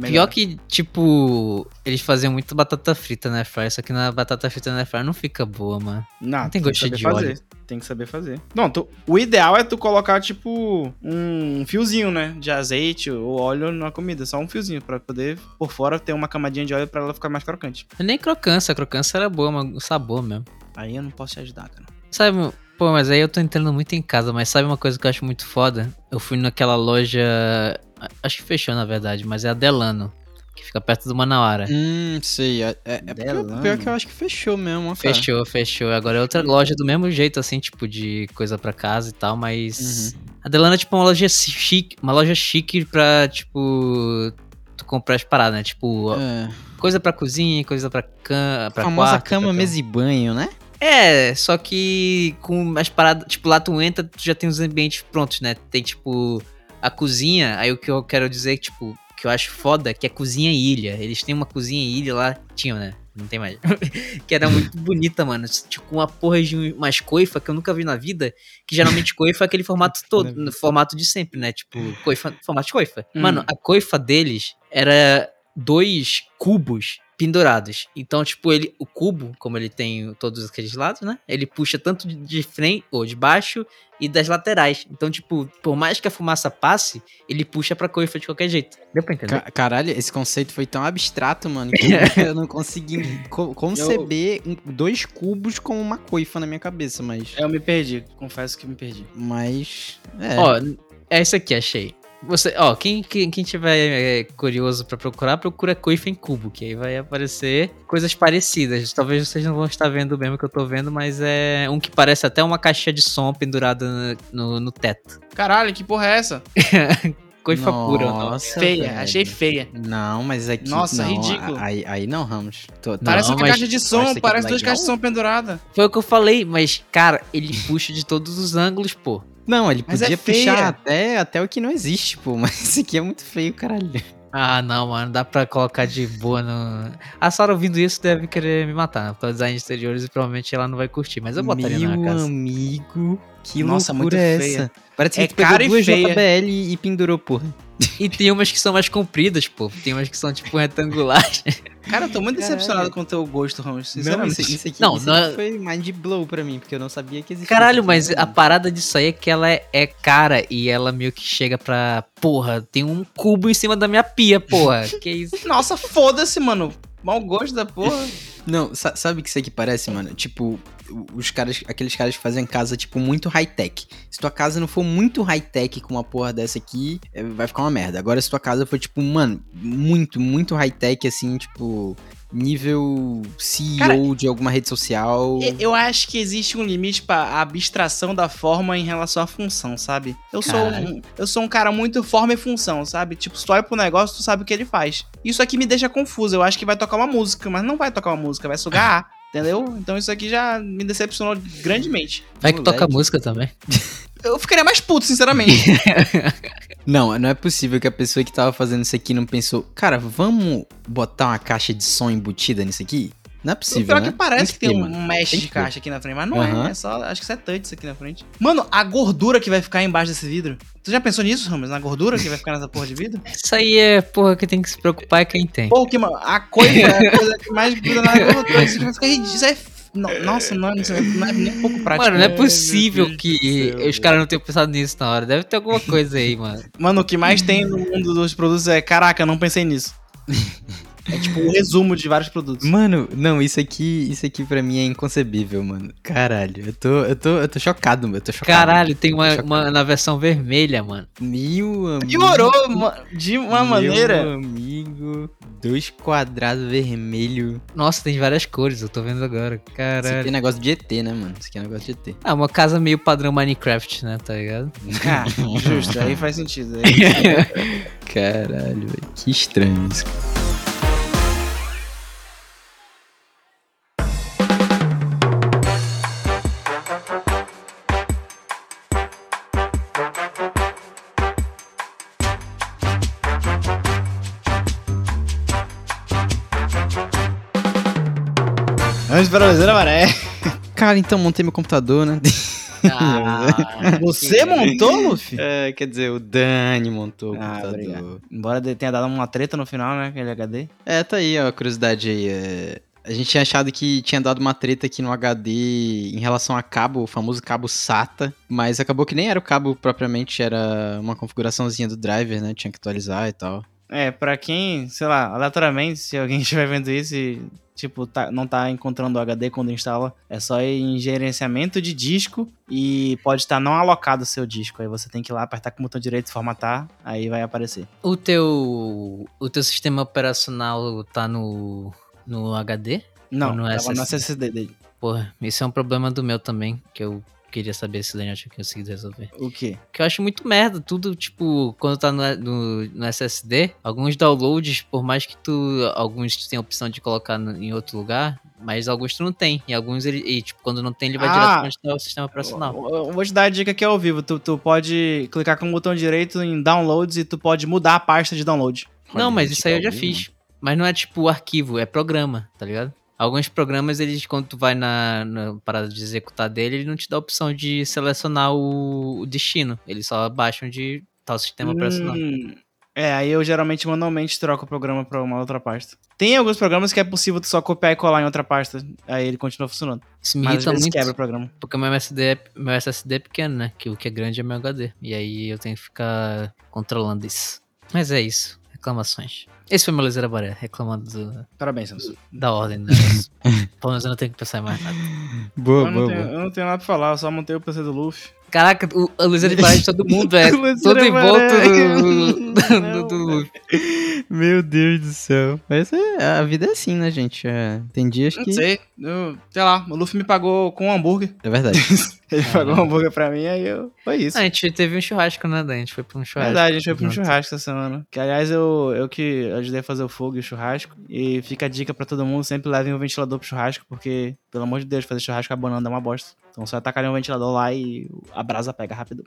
Melhor. Pior que, tipo, eles faziam muito batata frita na airfryer, só que na batata frita na airfryer não fica boa, mano. Não, Não tem que gosto saber de fazer. óleo. Tem que saber fazer. Não, tu- o ideal é tu colocar, tipo, um fiozinho, né? De azeite ou óleo na comida. Só um fiozinho, pra poder, por fora, ter uma camadinha de óleo pra ela ficar mais crocante. Nem crocância, a crocância era boa, mas o sabor mesmo. Aí eu não posso te ajudar, cara. Sabe, pô, mas aí eu tô entrando muito em casa, mas sabe uma coisa que eu acho muito foda? Eu fui naquela loja. Acho que fechou, na verdade, mas é a Delano, que fica perto do Manauara. Hum, sei. É, é, é pior, pior que eu acho que fechou mesmo, cara. Fechou, fechou. Agora é outra loja do mesmo jeito, assim, tipo, de coisa pra casa e tal, mas. A Delano é tipo uma loja chique, uma loja chique pra, tipo. Tu comprar as paradas, né? Tipo, É. coisa pra cozinha, coisa pra cama. Pra famosa quarto, cama, pra mesa e banho, né? É, só que com as paradas. Tipo, lá tu entra, tu já tem os ambientes prontos, né? Tem, tipo, a cozinha. Aí o que eu quero dizer, tipo, que eu acho foda, que é cozinha ilha. Eles têm uma cozinha ilha lá. Tinham, né? Não tem mais. [LAUGHS] que era muito bonita, mano. Tipo, uma porra de um- umas coifa que eu nunca vi na vida. Que geralmente coifa é aquele formato todo, [LAUGHS] no formato de sempre, né? Tipo, coifa, formato de coifa. Hum. Mano, a coifa deles era dois cubos pendurados. Então, tipo, ele, o cubo, como ele tem todos aqueles lados, né? Ele puxa tanto de- frente ou de baixo e das laterais. Então, tipo, por mais que a fumaça passe, ele puxa pra coifa de qualquer jeito. Deu pra entender? Ca- caralho, esse conceito foi tão abstrato, mano, [LAUGHS] que eu não consegui co- conceber um- dois cubos com uma coifa na minha cabeça, mas. Eu me perdi, confesso que me perdi. Mas. É. Ó, é isso aqui, achei. Você, ó, quem, quem, quem tiver é, curioso pra procurar, procura coifa em cubo, que aí vai aparecer coisas parecidas. Talvez vocês não vão estar vendo o mesmo que eu tô vendo, mas é um que parece até uma caixa de som pendurada no, no teto. Caralho, que porra é essa? [LAUGHS] Coifa pura, não. Nossa, feia, velho. achei feia. Não, mas aqui. Nossa, não, ridículo. Aí, aí não, Ramos. Tô- tá- Parece uma mas- caixa de som, parece é duas legal? caixas de som penduradas. Foi o que eu falei, mas, cara, ele puxa de todos os ângulos, pô. Não, ele Mas é podia feia. puxar até, até o que não existe, pô. [LAUGHS] Mas esse aqui é muito feio, caralho. Ah, não, mano, dá pra colocar de boa no. A Sara ouvindo isso deve querer me matar, né? Porque o design de exteriores e provavelmente ela não vai curtir, mas eu botaria na Meu minha casa. amigo, que Nossa, loucura muito é feia. essa? Parece É que tu pegou e duas feia. JBL e pendurou, porra. E tem umas que são mais compridas, pô. Tem umas que são, tipo, retangulares. Cara, eu tô muito Caralho. decepcionado com o teu gosto, Ramos, Não, sinceramente. isso, isso aqui, Não, isso não aqui é- foi mind blow pra mim, porque eu não sabia que existia. Caralho, mas aqui, a parada disso aí é que ela é, é cara e ela meio que chega pra. Porra, tem um cubo em cima da minha pia, porra. [LAUGHS] que isso? Nossa, foda-se, mano. Mau gosto da porra. Não, sa- sabe o que isso aqui parece, mano? Tipo, os caras, aqueles caras que fazem casa, tipo, muito high-tech. Se tua casa não for muito high-tech com uma porra dessa aqui, é, vai ficar uma merda. Agora, se tua casa for, tipo, mano, muito, muito high-tech, assim, tipo, nível CEO Cara, de alguma rede social. Eu acho que existe um limite pra abstração da forma em relação à função, sabe? Eu sou, um, eu sou um cara muito forma e função, sabe? Tipo, se tu olha pro negócio, tu sabe o que ele faz. Isso aqui me deixa confuso. Eu acho que vai tocar uma música, mas não vai tocar uma música, vai sugar ar, entendeu? Então isso aqui já me decepcionou grandemente. Vai que toca música também. Eu ficaria mais puto, sinceramente. [LAUGHS] Não, não é possível que a pessoa que tava fazendo isso aqui não pensou, cara, vamos botar uma caixa de som embutida nisso aqui? Não é O possível, pior né? que parece que tem um, um mesh Tem de caixa aqui na frente, mas não Aham. é. É só, acho que isso é touch isso aqui na frente. Mano, a gordura que vai ficar embaixo desse vidro. Tu já pensou nisso, Ramos? Na gordura que vai ficar nessa porra de vidro? [LAUGHS] Isso aí é, porra, que tem que se preocupar é quem tem. Pô, que, mano, a coisa é a coisa que mais gruda na gordura. Isso vai ficar ridículo. Isso é. Nossa, não, isso não é nem um pouco prático. Mano, não é Mano, possível que os caras não tenham pensado nisso na hora. Deve ter alguma coisa aí, mano. Mano, o que mais tem no mundo dos produtos é. Caraca, não pensei nisso. [LAUGHS] É tipo um resumo de vários produtos. Mano, não, isso aqui, isso aqui pra mim é inconcebível, mano. Caralho, eu tô, eu tô, eu tô chocado, mano. Eu tô chocado. Caralho, tem uma, Chocado. uma na versão vermelha, mano. Meu amigo. Piorou de uma maneira. Meu amigo. Dois quadrados vermelho. Nossa, tem várias cores, eu tô vendo agora. Isso aqui Caralho. é negócio de ET, né, mano? Isso aqui é negócio de ET. Ah, uma casa meio padrão Minecraft, né? Tá ligado? Ah, [LAUGHS] justo, aí faz sentido. Aí- [LAUGHS] Caralho, velho. Que estranho isso. Vamos para o Zero Maré. Cara, então montei meu computador, né? Ah, [LAUGHS] Você montou, Luffy? É, quer dizer, o Dani montou o Ah, computador. obrigado. Embora de- tenha dado uma treta no final, né? Aquele HD. É, tá aí, ó, a curiosidade aí. é, A gente tinha achado que tinha dado uma treta aqui no HD em relação a cabo, o famoso cabo SATA, mas acabou que nem era o cabo propriamente, era uma configuraçãozinha do driver, né? Tinha que atualizar e tal. É, pra quem, sei lá, aleatoriamente, se alguém [LAUGHS] estiver vendo isso e, tipo, tá- não tá encontrando o HD quando instala, é só ir em gerenciamento de disco e pode estar não alocado o seu disco. Aí você tem que ir lá, apertar com o botão direito formatar, aí vai aparecer. O teu, o teu sistema operacional tá no, no HD? Não, Ou no tava no SSD? SSD dele. Porra, esse é um problema do meu também, que eu queria saber se o Daniel tinha conseguido resolver. O quê? Que eu acho muito merda, tudo, tipo, quando tá no, no, no SSD, alguns downloads, por mais que tu, alguns tu tem a opção de colocar no- em outro lugar, mas alguns tu não tem, e alguns ele, e, tipo, quando não tem, ele vai Ah! direto onde tá o sistema operacional. Eu eu vou te dar a dica aqui ao vivo. Tu, tu pode clicar com o botão direito em downloads e tu pode mudar a pasta de download. Não, mas isso aí eu já algum- fiz. Mas não é tipo arquivo, é programa, tá ligado? Alguns programas, eles, quando tu vai na, na parada de executar dele, ele não te dá a opção de selecionar o, o destino. Eles só baixam de tal sistema operacional. Hum, É, aí eu geralmente manualmente troco o programa pra uma outra pasta. Tem alguns programas que é possível tu só copiar e colar em outra pasta, aí ele continua funcionando. Isso me irrita muito, quebra o programa. porque meu SSD, é, meu SSD é pequeno, né? Que o que é grande é meu HD. E aí eu tenho que ficar controlando isso. Mas é isso. Reclamações. Esse foi meu Lezeira Baré, reclamando do- Parabéns, Samson. da ordem. Né? [LAUGHS] Pelo menos eu não tenho que pensar em mais nada. Boa, Eu não, boa, tenho, boa. eu não tenho nada pra falar, eu só montei o PC do Luffy. Caraca, o, a de Baré de todo mundo, é [LAUGHS] Luzeira todo em volta do, do, Não, do, do Luffy. Meu Deus do céu. Mas é, a vida é assim, né, gente? É, tem dias Não que. sei, eu, sei lá, o Luffy me pagou com um hambúrguer. É verdade. [LAUGHS] Ele Ah. pagou um hambúrguer pra mim, aí eu. Foi isso. A gente teve um churrasco, né, Dan? A gente foi pra um churrasco. Verdade, a gente foi pra um churrasco essa semana. Que aliás eu, eu que ajudei a fazer o fogo e o churrasco. E fica a dica pra todo mundo: sempre levem um ventilador pro churrasco, porque, pelo amor de Deus, fazer churrasco abanando é uma bosta. Então só tacar um ventilador lá e a brasa pega rápido.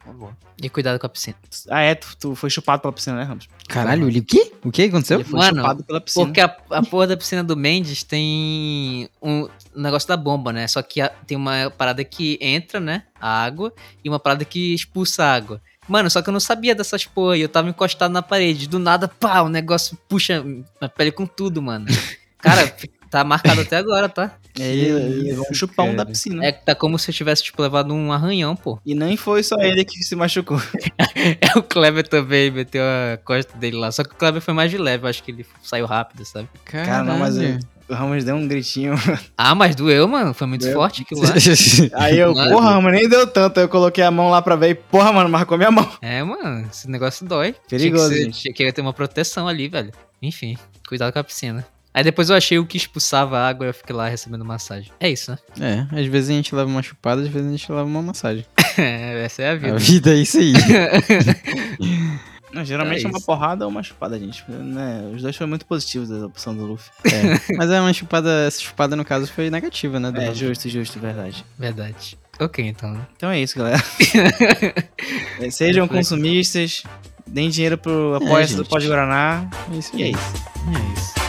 E cuidado com a piscina. Ah, é, tu, tu foi chupado pela piscina, né, Ramos? Caralho, ele o quê? O que aconteceu? Ele foi Mano, chupado pela piscina. Porque a, a porra da piscina do Mendes tem um, um negócio da bomba, né? Só que a- tem uma parada que entra, né? A água, e uma parada que expulsa a água. Mano, só que eu não sabia dessas porra, e eu tava encostado na parede. Do nada, pá, o negócio puxa a pele com tudo, mano. [LAUGHS] Cara, tá marcado até agora, tá? [LAUGHS] Ele, ele levou um chupão cara. da piscina. É que tá como se eu tivesse, tipo, levado um arranhão, pô. E nem foi só ele que se machucou. [LAUGHS] É, o Kleber também meteu a costa dele lá. Só que o Kleber foi mais de leve, eu acho que ele saiu rápido, sabe? Cara, não, mas eu- o Ramos deu um gritinho. Ah, mas doeu, mano. Foi muito Doeu. forte aquilo lá. [LAUGHS] Aí eu, Mano. porra, Ramos, nem deu tanto. Aí eu coloquei a mão lá pra ver e, porra, mano, marcou minha mão. É, mano, esse negócio dói. Perigoso, tinha que, ser- gente. tinha que ter uma proteção ali, velho. Enfim, cuidado com a piscina. Aí depois eu achei o que expulsava a água e eu fiquei lá recebendo massagem. É isso, né? É, às vezes a gente leva uma chupada, às vezes a gente leva uma massagem. [LAUGHS] Essa é a vida. A vida é isso aí. Não, geralmente É é, uma isso. porrada ou uma chupada, gente. Né? Os dois foram muito positivos da opção do Luffy. É. Mas é uma chupada, essa chupada no caso foi negativa, né? É, justo, justo, verdade. Verdade. Ok, então. Então é isso, galera. [LAUGHS] É, Sejam consumistas, deem dinheiro pro apoia-se do gente. Pode Guaraná. É isso E é aí. isso.